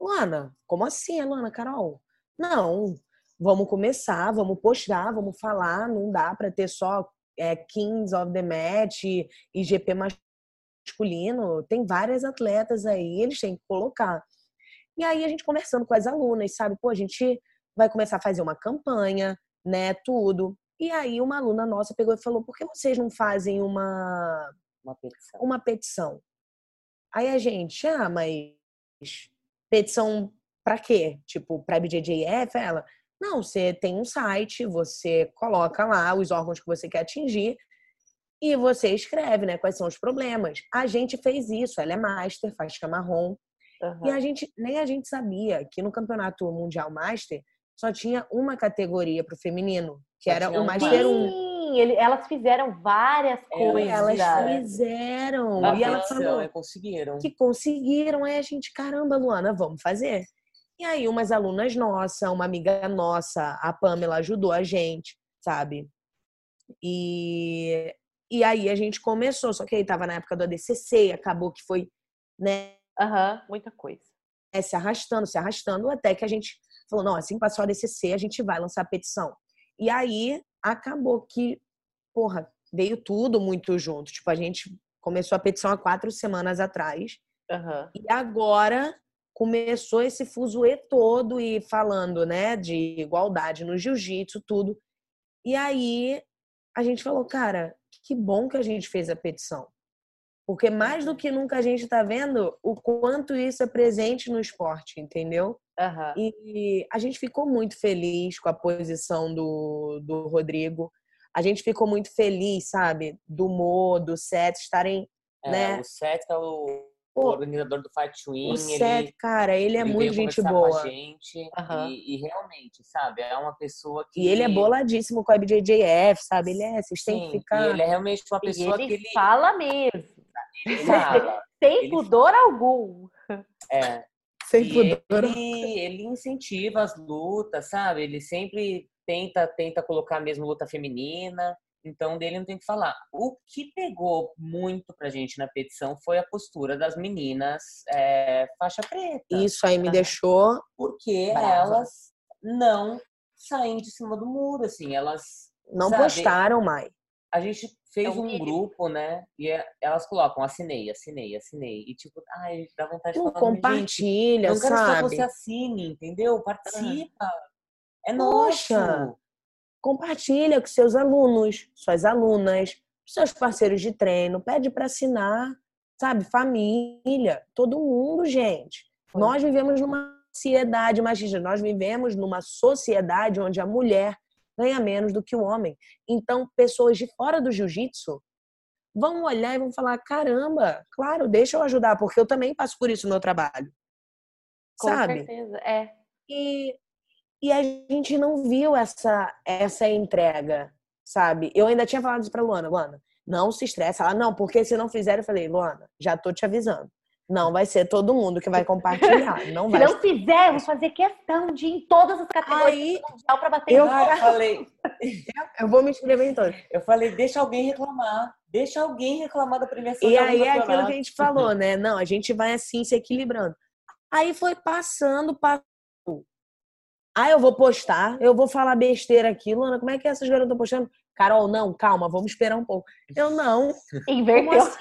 Luana, como assim, Luana, Carol? Não, vamos começar, vamos postar, vamos falar, não dá para ter só é, Kings of the Match e, e GP masculino, tem várias atletas aí, eles têm que colocar. E aí a gente conversando com as alunas, sabe? Pô, a gente vai começar a fazer uma campanha, né, tudo. E aí uma aluna nossa pegou e falou: "Por que vocês não fazem uma uma petição?" Uma petição. Aí a gente: "Ah, mas petição para quê? Tipo, para BJJF?" Ela: "Não, você tem um site, você coloca lá os órgãos que você quer atingir e você escreve, né, quais são os problemas. A gente fez isso, ela é master, faixa marrom. Uhum. E a gente nem a gente sabia que no campeonato mundial master só tinha uma categoria para o feminino, que só era o Master 1. Sim, ele, elas fizeram várias coisas. Elas fizeram. Uma e elas falou é, conseguiram. Que conseguiram. Aí a gente, caramba, Luana, vamos fazer. E aí umas alunas nossas, uma amiga nossa, a Pamela, ajudou a gente, sabe? E, e aí a gente começou, só que aí tava na época do ADCC, acabou que foi, né? Aham, uhum, muita coisa. É, se arrastando, se arrastando, até que a gente falou: não, assim que passar o ADCC, a gente vai lançar a petição. E aí acabou que, porra, veio tudo muito junto. Tipo, a gente começou a petição há quatro semanas atrás. Uhum. E agora começou esse fuzuê todo e falando, né, de igualdade no jiu-jitsu, tudo. E aí a gente falou, cara, que bom que a gente fez a petição. Porque mais do uhum. que nunca a gente está vendo o quanto isso é presente no esporte, entendeu? Uhum. E a gente ficou muito feliz com a posição do, do Rodrigo. A gente ficou muito feliz, sabe? Do Mo, do Seth estarem. É, né? O Seth é o, o organizador do Fight Win. O Seth, cara, ele é ele muito gente boa. Com a gente uhum. e, e, realmente, sabe? É uma pessoa que. E ele é boladíssimo com a BJJF, sabe? Ele é, vocês têm que ficar. Ele é realmente uma pessoa ele que ele. fala mesmo. Ele. Sem pudor fala. algum. É. Sem pudor. Ele, ele incentiva as lutas, sabe? Ele sempre tenta tenta colocar mesmo luta feminina. Então, dele não tem que falar. O que pegou muito pra gente na petição foi a postura das meninas é, faixa preta. Isso aí me deixou. Porque brava. elas não saem de cima do muro, assim. Elas. Não sabe, postaram mais. A gente fez é um grupo, né? E é, elas colocam, assinei, assinei, assinei. E tipo, ai, dá vontade de falar. Compartilha, não quero sabe? que você assine, entendeu? Participa. É Poxa, nosso. Compartilha com seus alunos, suas alunas, seus parceiros de treino, pede para assinar, sabe? Família, todo mundo, gente. Foi. Nós vivemos numa sociedade machista, nós vivemos numa sociedade onde a mulher ganha menos do que o homem. Então, pessoas de fora do jiu-jitsu vão olhar e vão falar: caramba, claro, deixa eu ajudar, porque eu também passo por isso no meu trabalho. Com sabe? certeza, é. E, e a gente não viu essa, essa entrega, sabe? Eu ainda tinha falado isso pra Luana: Luana, não se estressa. Ela, não, porque se não fizer, eu falei: Luana, já tô te avisando. Não vai ser todo mundo que vai compartilhar. Não Se vai. não fizer, eu vou fazer questão de ir em todas as categorias Aí, do mundial pra bater eu- em Ah, eu falei, Eu vou me inscrever em todos. eu falei, deixa alguém reclamar. Deixa alguém reclamar da premiação. E aí é aquilo que a gente falou, né? Não, a gente vai assim se equilibrando. Aí foi passando, passou. Ah, eu vou postar, eu vou falar besteira aqui. Luana, como é que essas garotas estão postando? Carol, não, calma, vamos esperar um pouco. Eu não. Como Inverteu. assim?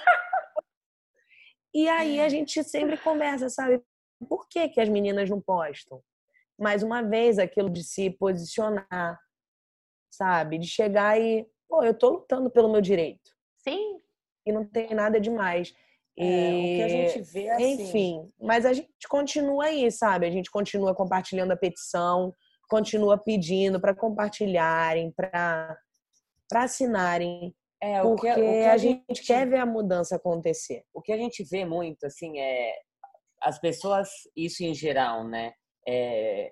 E aí a gente sempre conversa, sabe? Por que, que as meninas não postam? Mais uma vez, aquilo de se posicionar, sabe? De chegar e, pô, eu tô lutando pelo meu direito. Sim. E não tem nada demais. É, o que a E, gente vê é assim. Enfim, mas a gente continua aí, sabe? A gente continua compartilhando a petição, continua pedindo para compartilharem, para assinarem, É, o porque que, o que a gente quer ver a mudança acontecer. o que a gente vê muito, assim, é as pessoas, isso em geral, né? É,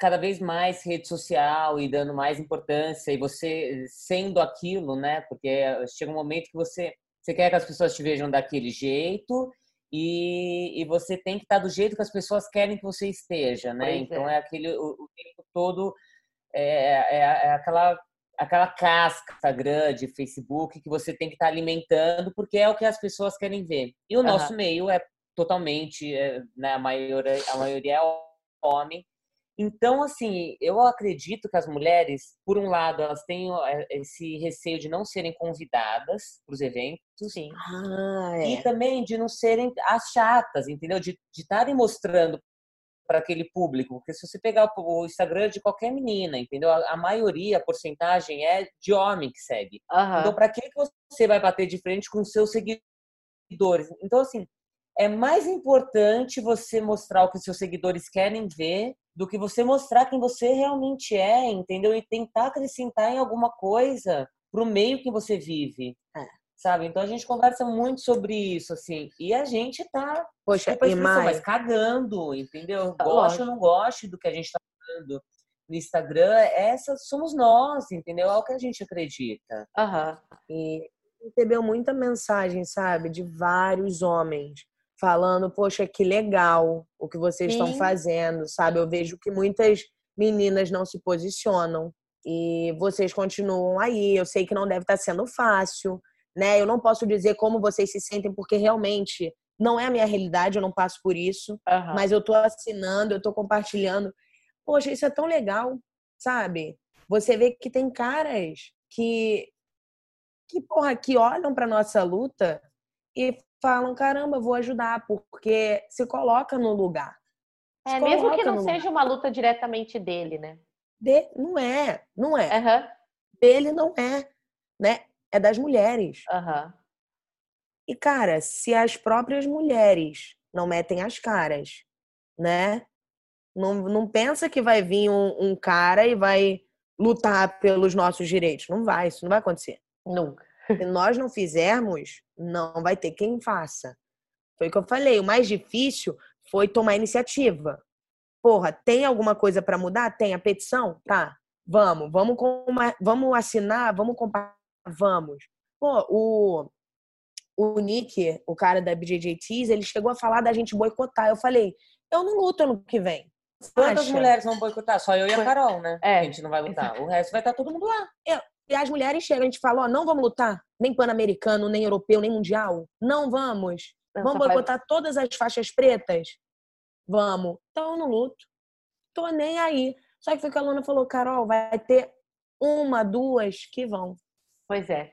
cada vez mais rede social e dando mais importância e você sendo aquilo, né? Porque chega um momento que você, você quer que as pessoas te vejam daquele jeito e, e você tem que estar do jeito que as pessoas querem que você esteja, né? Pois então é. é, aquele o, o tempo todo é, é, é aquela aquela casca Instagram, de Facebook que você tem que estar alimentando porque é o que as pessoas querem ver. E o Aham. nosso meio é totalmente, é, né, a maioria, a maioria é homem. Então, assim, eu acredito que as mulheres, por um lado, elas têm é, esse receio de não serem convidadas para os eventos, Sim. Ah, e é. também de não serem as chatas, entendeu? De estarem mostrando para aquele público. Porque se você pegar o Instagram de qualquer menina, entendeu? A, maioria, a porcentagem é de homem que segue. Aham. Então, para que que você vai bater de frente com seus seguidores? Então, assim, é mais importante você mostrar o que seus seguidores querem ver do que você mostrar quem você realmente é, entendeu? E tentar acrescentar em alguma coisa pro meio que você vive. É. Sabe? Então a gente conversa muito sobre isso, assim. E a gente tá, Poxa, desculpa a expressão, mas mais, cagando, entendeu? Tá, Gosto ou não gosto do que a gente tá falando no Instagram, essa somos nós, entendeu? É o que a gente acredita. Aham. e recebeu muita mensagem, sabe, de vários homens falando, poxa, que legal o que vocês estão fazendo, sabe? Eu vejo que muitas meninas não se posicionam e vocês continuam aí. Eu sei que não deve estar sendo fácil, né? Eu não posso dizer como vocês se sentem porque realmente não é a minha realidade, eu não passo por isso, Aham. mas eu tô assinando, eu tô compartilhando. Poxa, isso é tão legal, sabe? Você vê que tem caras que que porra, que olham para nossa luta e falam, caramba, vou ajudar, porque se coloca no lugar. Se É, mesmo que não seja uma luta diretamente dele, né? De... Não é, não é. Aham. Dele não é, né? É das mulheres. Aham. E, cara, se as próprias mulheres não metem as caras, né? Não, não pensa que vai vir um, um cara e vai lutar pelos nossos direitos. Não vai, isso não vai acontecer. Nunca. Se nós não fizermos, não vai ter quem faça. Foi o que eu falei. O mais difícil foi tomar iniciativa. Porra, tem alguma coisa para mudar? Tem a petição? Tá. Vamos, vamos, com uma- vamos assinar, vamos compartilhar, vamos. Pô, o, o Nick, o cara da BJJTs, ele chegou a falar da gente boicotar. Eu falei, eu não luto ano que vem. Quantas Acha? mulheres vão boicotar? Só eu e a Carol, né? É. A gente não vai lutar. O resto vai estar todo mundo lá. E as mulheres chegam, a gente fala, ó, não vamos lutar, nem pan-americano, nem europeu, nem mundial. Não vamos. Não, Vamos só vai- boicotar todas as faixas pretas? Vamos. Então eu não luto. Tô nem aí. Só que foi que a Luna falou, Carol, vai ter uma, duas que vão. Pois é.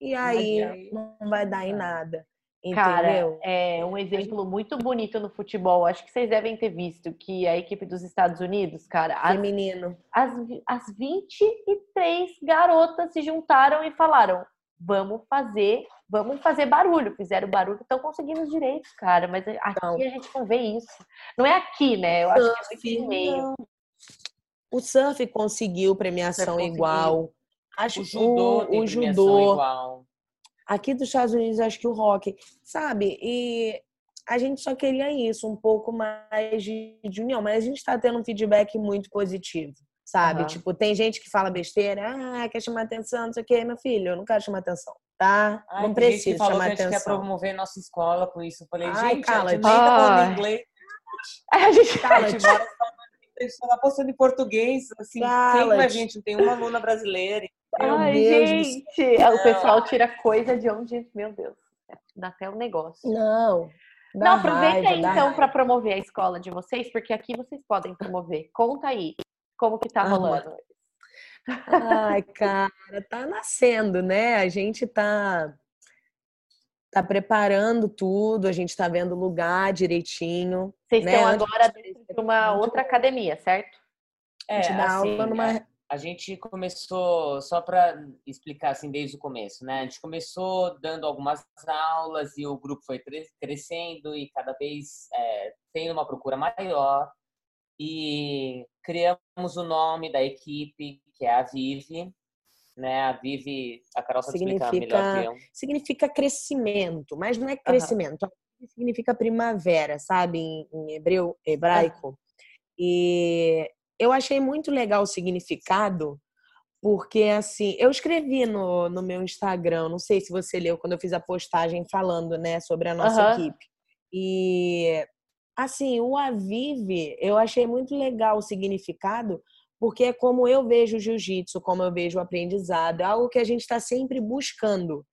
E aí não vai dar em nada. Cara, Entendeu? é um exemplo muito bonito no futebol. Acho que vocês devem ter visto que a equipe dos Estados Unidos, cara, as, Feminino. as, as 23 garotas se juntaram e falaram: vamos fazer, vamos fazer barulho. Fizeram barulho, estão conseguindo os direitos, cara. Mas aqui Então. a gente não vê isso. Não é aqui, né? Eu acho que é Surf, muito meio. O surf conseguiu premiação conseguiu. igual. Acho O judô o, tem o judô. igual. Aqui dos Estados Unidos, acho que o rock, sabe? E a gente só queria isso, um pouco mais de, de união, mas a gente está tendo um feedback muito positivo, sabe? Aham. Tipo, tem gente que fala besteira, ah, quer chamar atenção, não sei o quê. Meu filho, eu não quero chamar atenção. tá? Ai, não precisa falou chamar que a gente quer atenção. promover nossa escola com isso. Eu falei, Ai, gente, cala-te. a gente nem tá falando inglês. A gente A gente mora a gente tá postando em português. Assim, quem Cala-te. vai gente? Não tem uma aluna brasileira. Meu Ai, Deus do gente, o pessoal tira coisa de onde, meu Deus, dá até um negócio. Não. dá Não, aproveita raiva, aí então para promover a escola de vocês, porque aqui vocês podem promover. Conta aí como que tá Ah, rolando. Ai, cara, tá nascendo, né? A gente tá tá preparando tudo, a gente tá vendo o lugar direitinho. Vocês né? estão agora de- dentro de uma outra academia, certo? A gente dá assim, aula numa é, a gente começou, só para explicar assim desde o começo, né? A gente começou dando algumas aulas e o grupo foi cre- crescendo e cada vez é, tendo uma procura maior. E criamos o nome da equipe, que é a Vive, né? A Vive, a Carol sabe explicar Significa- melhor que eu. significa crescimento, mas não é crescimento, significa primavera, sabe, em, em hebreu, hebraico. E eu achei muito legal o significado, porque assim, eu escrevi no, no meu Instagram, não sei se você leu quando eu fiz a postagem falando, né, sobre a nossa Aham. equipe. E assim, o Avive, eu achei muito legal o significado, porque é como eu vejo o jiu-jitsu, como eu vejo o aprendizado, é algo que a gente está sempre buscando.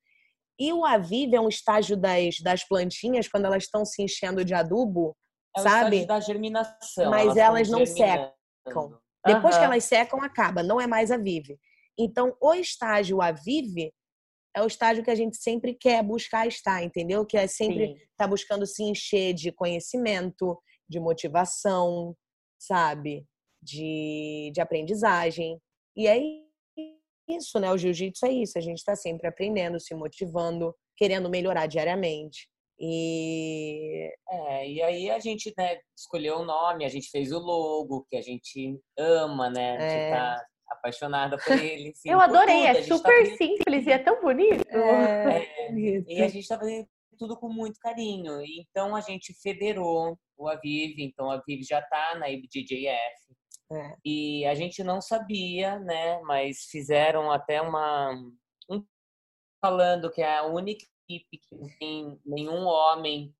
E o Avive é um estágio das, das plantinhas, quando elas estão se enchendo de adubo, É sabe? da germinação. Mas elas estão não germinando. Depois que elas secam, acaba, não é mais a Vive. Então, o estágio a Vive é o estágio que a gente sempre quer buscar estar, entendeu? Que é sempre Sim. estar buscando se encher de conhecimento, de motivação, sabe? De, de aprendizagem. E é isso, né? O jiu-jitsu é isso. A gente está sempre aprendendo, se motivando, querendo melhorar diariamente. E É, e aí a gente né, escolheu o nome, a gente fez o logo, que a gente ama, né? A gente É. tá apaixonada por ele. assim, Eu adorei, é tá super fazendo- simples e é tão bonito. é, bonito. E a gente tá fazendo tudo com muito carinho. Então a gente federou o Aviv, então a Aviv já tá na IBJJF. É. E a gente não sabia, né? Mas fizeram até uma. Um, falando que é a única equipe que não tem nenhum homem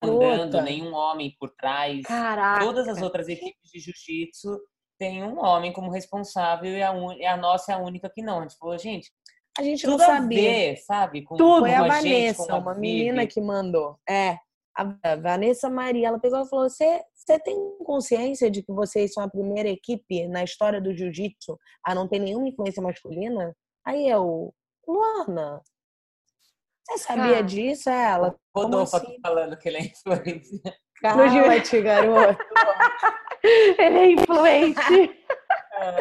comandando, nenhum homem por trás. Caraca. Todas as outras equipes de jiu-jitsu têm um homem como responsável e a, un... e a nossa é a única que não. A gente falou, gente, A gente não a sabia. ver, sabe? Com, Tudo. Foi com a gente, Vanessa, a uma menina que mandou. É, a Vanessa Maria, ela pegou e falou: Você tem consciência de que vocês são a primeira equipe na história do jiu-jitsu a não ter nenhuma influência masculina? Aí eu, Luana, você sabia Cara. disso? É Ela, Rodolfo assim? aqui falando que ele é influência. Cala-te, garoto. Ele é influente. Ah,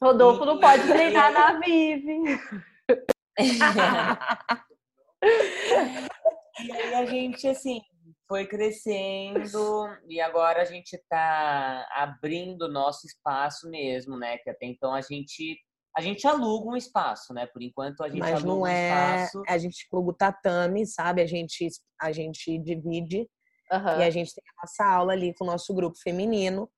Rodolfo não pode treinar na Vive. e aí a gente, assim, foi crescendo e agora a gente tá abrindo o nosso espaço mesmo, né? Que até então a gente a gente aluga um espaço, né? Por enquanto a gente Mas aluga não um é. espaço. A gente pluga o tatame, sabe? A gente, a gente divide Aham. e a gente tem a nossa aula ali com o nosso grupo feminino.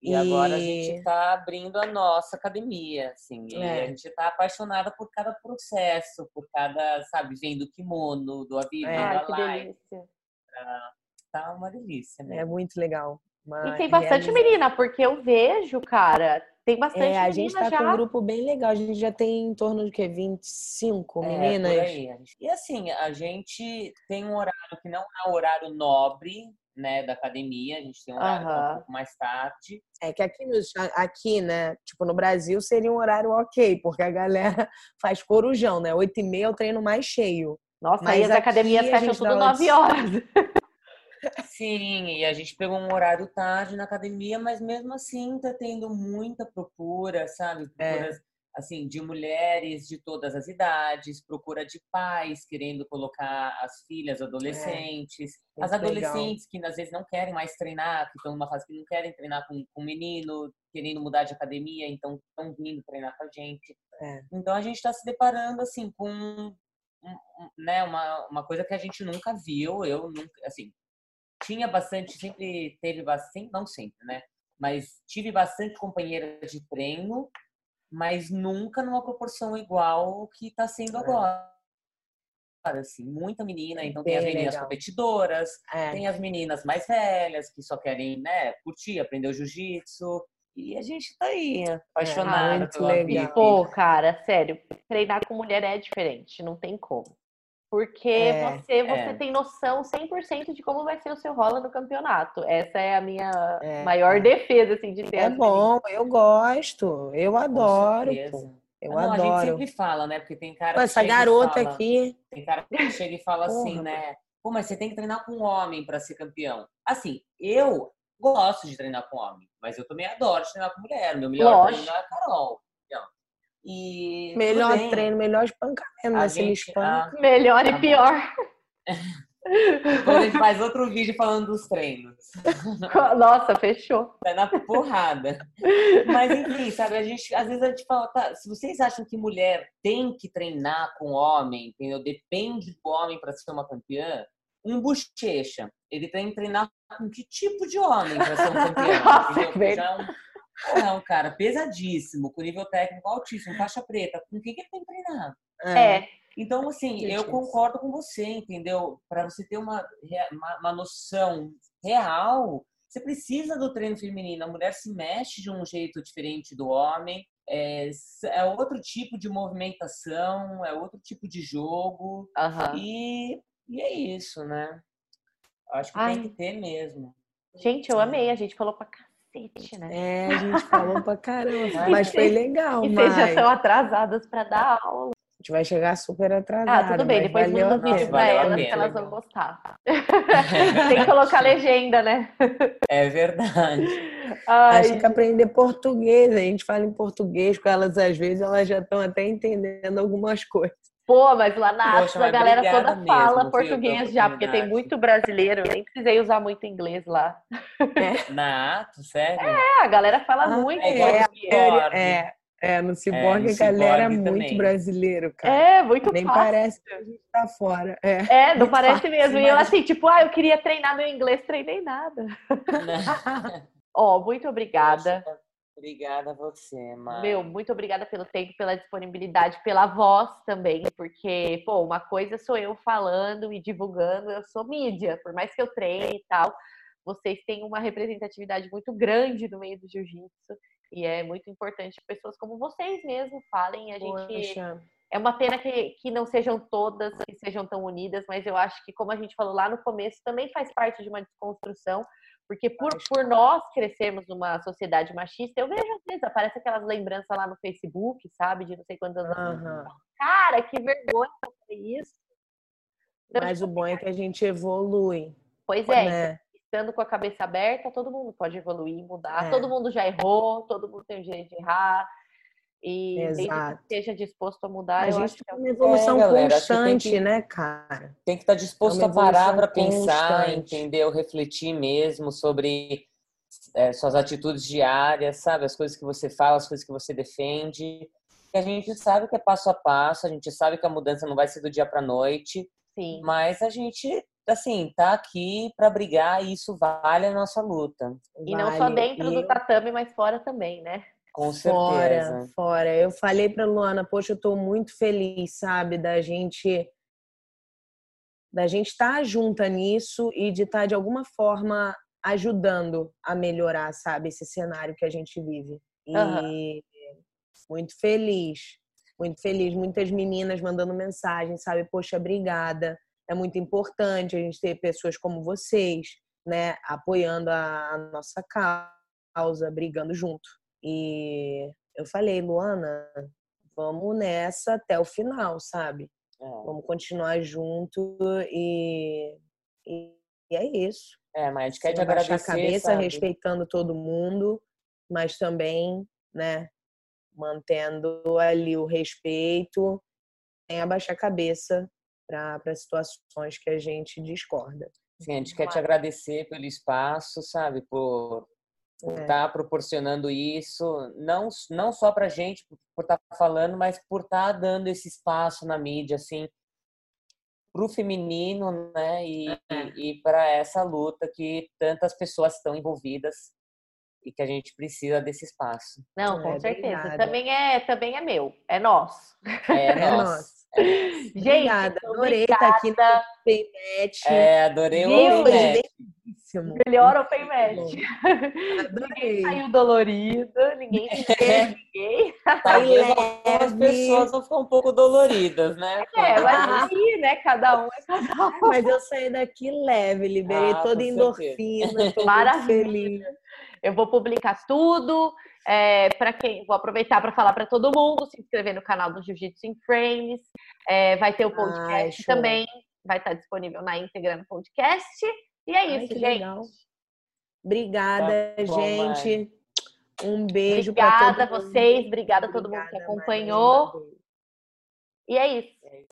E agora a E- gente está abrindo a nossa academia, assim. E É. a gente está apaixonada por cada processo, por cada, sabe, vendo o kimono, do avião, É. Ai, da que live. delícia. Tá uma delícia, né? É muito legal. Uma E tem bastante realização. menina, porque eu vejo, cara, tem bastante É, a gente tá já. com um grupo bem legal. A gente já tem em torno de quê? 25 É, meninas? E assim, a gente tem um horário que não é o horário nobre, né, da academia. A gente tem um horário que é um pouco mais tarde. É que aqui, nos, aqui, né? Tipo, no Brasil seria um horário ok, porque a galera faz corujão, né? 8 e meia é o treino mais cheio. Nossa, Mas aí as academias fecham tudo dá 9 aula horas. Sim, e a gente pegou um horário tarde na academia, mas mesmo assim tá tendo muita procura, sabe? É. Procuras, assim, de mulheres de todas as idades, procura de pais querendo colocar as filhas adolescentes, as É, legal. adolescentes que às vezes não querem mais treinar, que estão numa fase que não querem treinar com, com menino, querendo mudar de academia, então estão vindo treinar com a gente. É. Então a gente está se deparando assim com né, uma, uma coisa que a gente nunca viu, eu nunca, assim, tinha bastante, sempre teve bastante, não sempre, né? Mas tive bastante companheira de treino, mas nunca numa proporção igual o que está sendo é. agora. Assim, muita menina, então Bem tem as meninas legal. competidoras, é. tem as meninas mais velhas que só querem, né, curtir, aprender o jiu-jitsu. E a gente tá aí, apaixonada é, pela legal. vida. Pô, cara, sério, treinar com mulher é diferente, não tem como. Porque é, você, você é. tem noção 100% de como vai ser o seu rola no campeonato. Essa é a minha é, maior defesa, assim, de ter. É bom, eu gosto, eu adoro. Eu não, adoro. A gente sempre fala, né? Porque tem cara Pô, essa garota fala, aqui. Tem cara que chega e fala assim, né? Pô, mas você tem que treinar com um homem para ser campeão. Assim, eu gosto de treinar com homem, mas eu também adoro treinar com mulher. Meu melhor Lógico. treino é a Carol. E melhor treino, melhor espancamento, né? Se espanca. Ah, melhor e tá pior. Depois a gente faz outro vídeo falando dos treinos. Nossa, fechou. É na porrada. Mas enfim, sabe, a gente, às vezes a gente fala, tá, se vocês acham que mulher tem que treinar com homem, entendeu? Depende do homem para ser uma campeã, um bochecha, ele tem que treinar com que tipo de homem para ser um campeão? Nossa, entendeu? Já é um é um cara pesadíssimo, com nível técnico altíssimo, faixa preta. Com quem que ele tem que treinar? É. Então, assim, eu concordo com você, entendeu? Para você ter uma, uma, uma, noção real, você precisa do treino feminino. A mulher se mexe de um jeito diferente do homem. É, é outro tipo de movimentação, é outro tipo de jogo. Uhum. E, e é isso, né? Acho que Ai. tem que ter mesmo. Gente, eu amei. A gente falou pra cacete, né? É, a gente falou pra caramba, mas foi legal. E mas... vocês já estão atrasadas para dar aula. A gente vai chegar super atrasado. Ah, tudo bem, depois manda um vídeo pra elas que elas vão gostar. Tem que colocar legenda, né? É verdade. Ai. Acho que aprender português, a gente fala em português com elas às vezes, elas já estão até entendendo algumas coisas. Pô, mas lá na Poxa, a galera toda mesmo, fala português já, porque tem muito brasileiro, eu nem precisei usar muito inglês lá. É. Na Ato, sério? É, a galera fala ah, muito é, é, é, é, no Ciborgue é, a galera é muito também. brasileiro, cara. É, muito Nem fácil. parece que a gente tá fora. É, é não parece fácil, mesmo. Mas... E eu assim, tipo, ah, eu queria treinar meu inglês, treinei nada. Ó, oh, muito obrigada. Poxa. Obrigada a você, Mar. Meu, muito obrigada pelo tempo, pela disponibilidade, pela voz também, porque, pô, uma coisa sou eu falando e divulgando, eu sou mídia, por mais que eu treine e tal, vocês têm uma representatividade muito grande no meio do jiu-jitsu e é muito importante que pessoas como vocês mesmo falem. A gente Poxa. é uma pena que, que não sejam todas que sejam tão unidas, mas eu acho que como a gente falou lá no começo, também faz parte de uma desconstrução porque por, por nós crescermos numa sociedade machista, eu vejo às vezes, aparece aquelas lembranças lá no Facebook, sabe? De não sei quantas uhum. Cara, que vergonha isso. Então, Mas o bom é que a gente evolui. Pois é, né? estando com a cabeça aberta, todo mundo pode evoluir, mudar. É. Todo mundo já errou, todo mundo tem o direito de errar. E Exato. que esteja disposto a mudar, a eu acho que é uma evolução é, galera, constante, que, né, cara? Tem que estar tá disposto é a parar para pensar, entender, refletir mesmo sobre é, suas atitudes diárias, sabe? As coisas que você fala, as coisas que você defende. a gente sabe que é passo a passo, a gente sabe que a mudança não vai ser do dia para noite. Sim. Mas a gente assim, tá aqui para brigar e isso vale a nossa luta. E vale. não só dentro e... do tatame, mas fora também, né? Com certeza. Fora, fora. Eu falei para Luana, poxa, eu estou muito feliz, sabe, da gente da gente estar tá junta nisso e de estar tá, de alguma forma ajudando a melhorar, sabe, esse cenário que a gente vive. E uhum. muito feliz, muito feliz, muitas meninas mandando mensagem, sabe, poxa, obrigada. É muito importante a gente ter pessoas como vocês, né, apoiando a nossa causa, brigando junto. E eu falei, Luana, vamos nessa até o final, sabe? É. Vamos continuar junto e, e, e é isso. É, mas a gente quer te agradecer, a cabeça, sabe? respeitando todo mundo, mas também, né, mantendo ali o respeito, sem abaixar a cabeça para situações que a gente discorda. Sim, a gente quer te agradecer pelo espaço, sabe? Por por estar é. tá proporcionando isso, não, não só para gente, por estar tá falando, mas por estar tá dando esse espaço na mídia, assim, para o feminino, né, e, é. e, e para essa luta que tantas pessoas estão envolvidas. e que a gente precisa desse espaço. Não, com é, certeza. Também é, também é meu, é nosso. É, é nosso. Gente, obrigada, adorei estar aqui no Paymet. É, adorei o Paymet. Melhor o Paymet. Ninguém saiu dolorido, ninguém é. ninguém. Talvez algumas pessoas vão ficar um pouco doloridas, né? É, mas aqui, né? Cada um é cada um. Mas eu saí daqui leve, liberei ah, toda endorfina, tô Maravilha. Eu vou publicar tudo. É, para quem vou aproveitar para falar para todo mundo se inscrever no canal do Jiu-Jitsu in Frames. É, vai ter o podcast Ai, também, vai estar disponível na íntegra no podcast. E é Ai, isso, gente. Legal. Obrigada, tá bom, gente. Mãe. Um beijo para todos. Obrigada a vocês, obrigada a todo mundo que acompanhou. Mãe. E é isso. É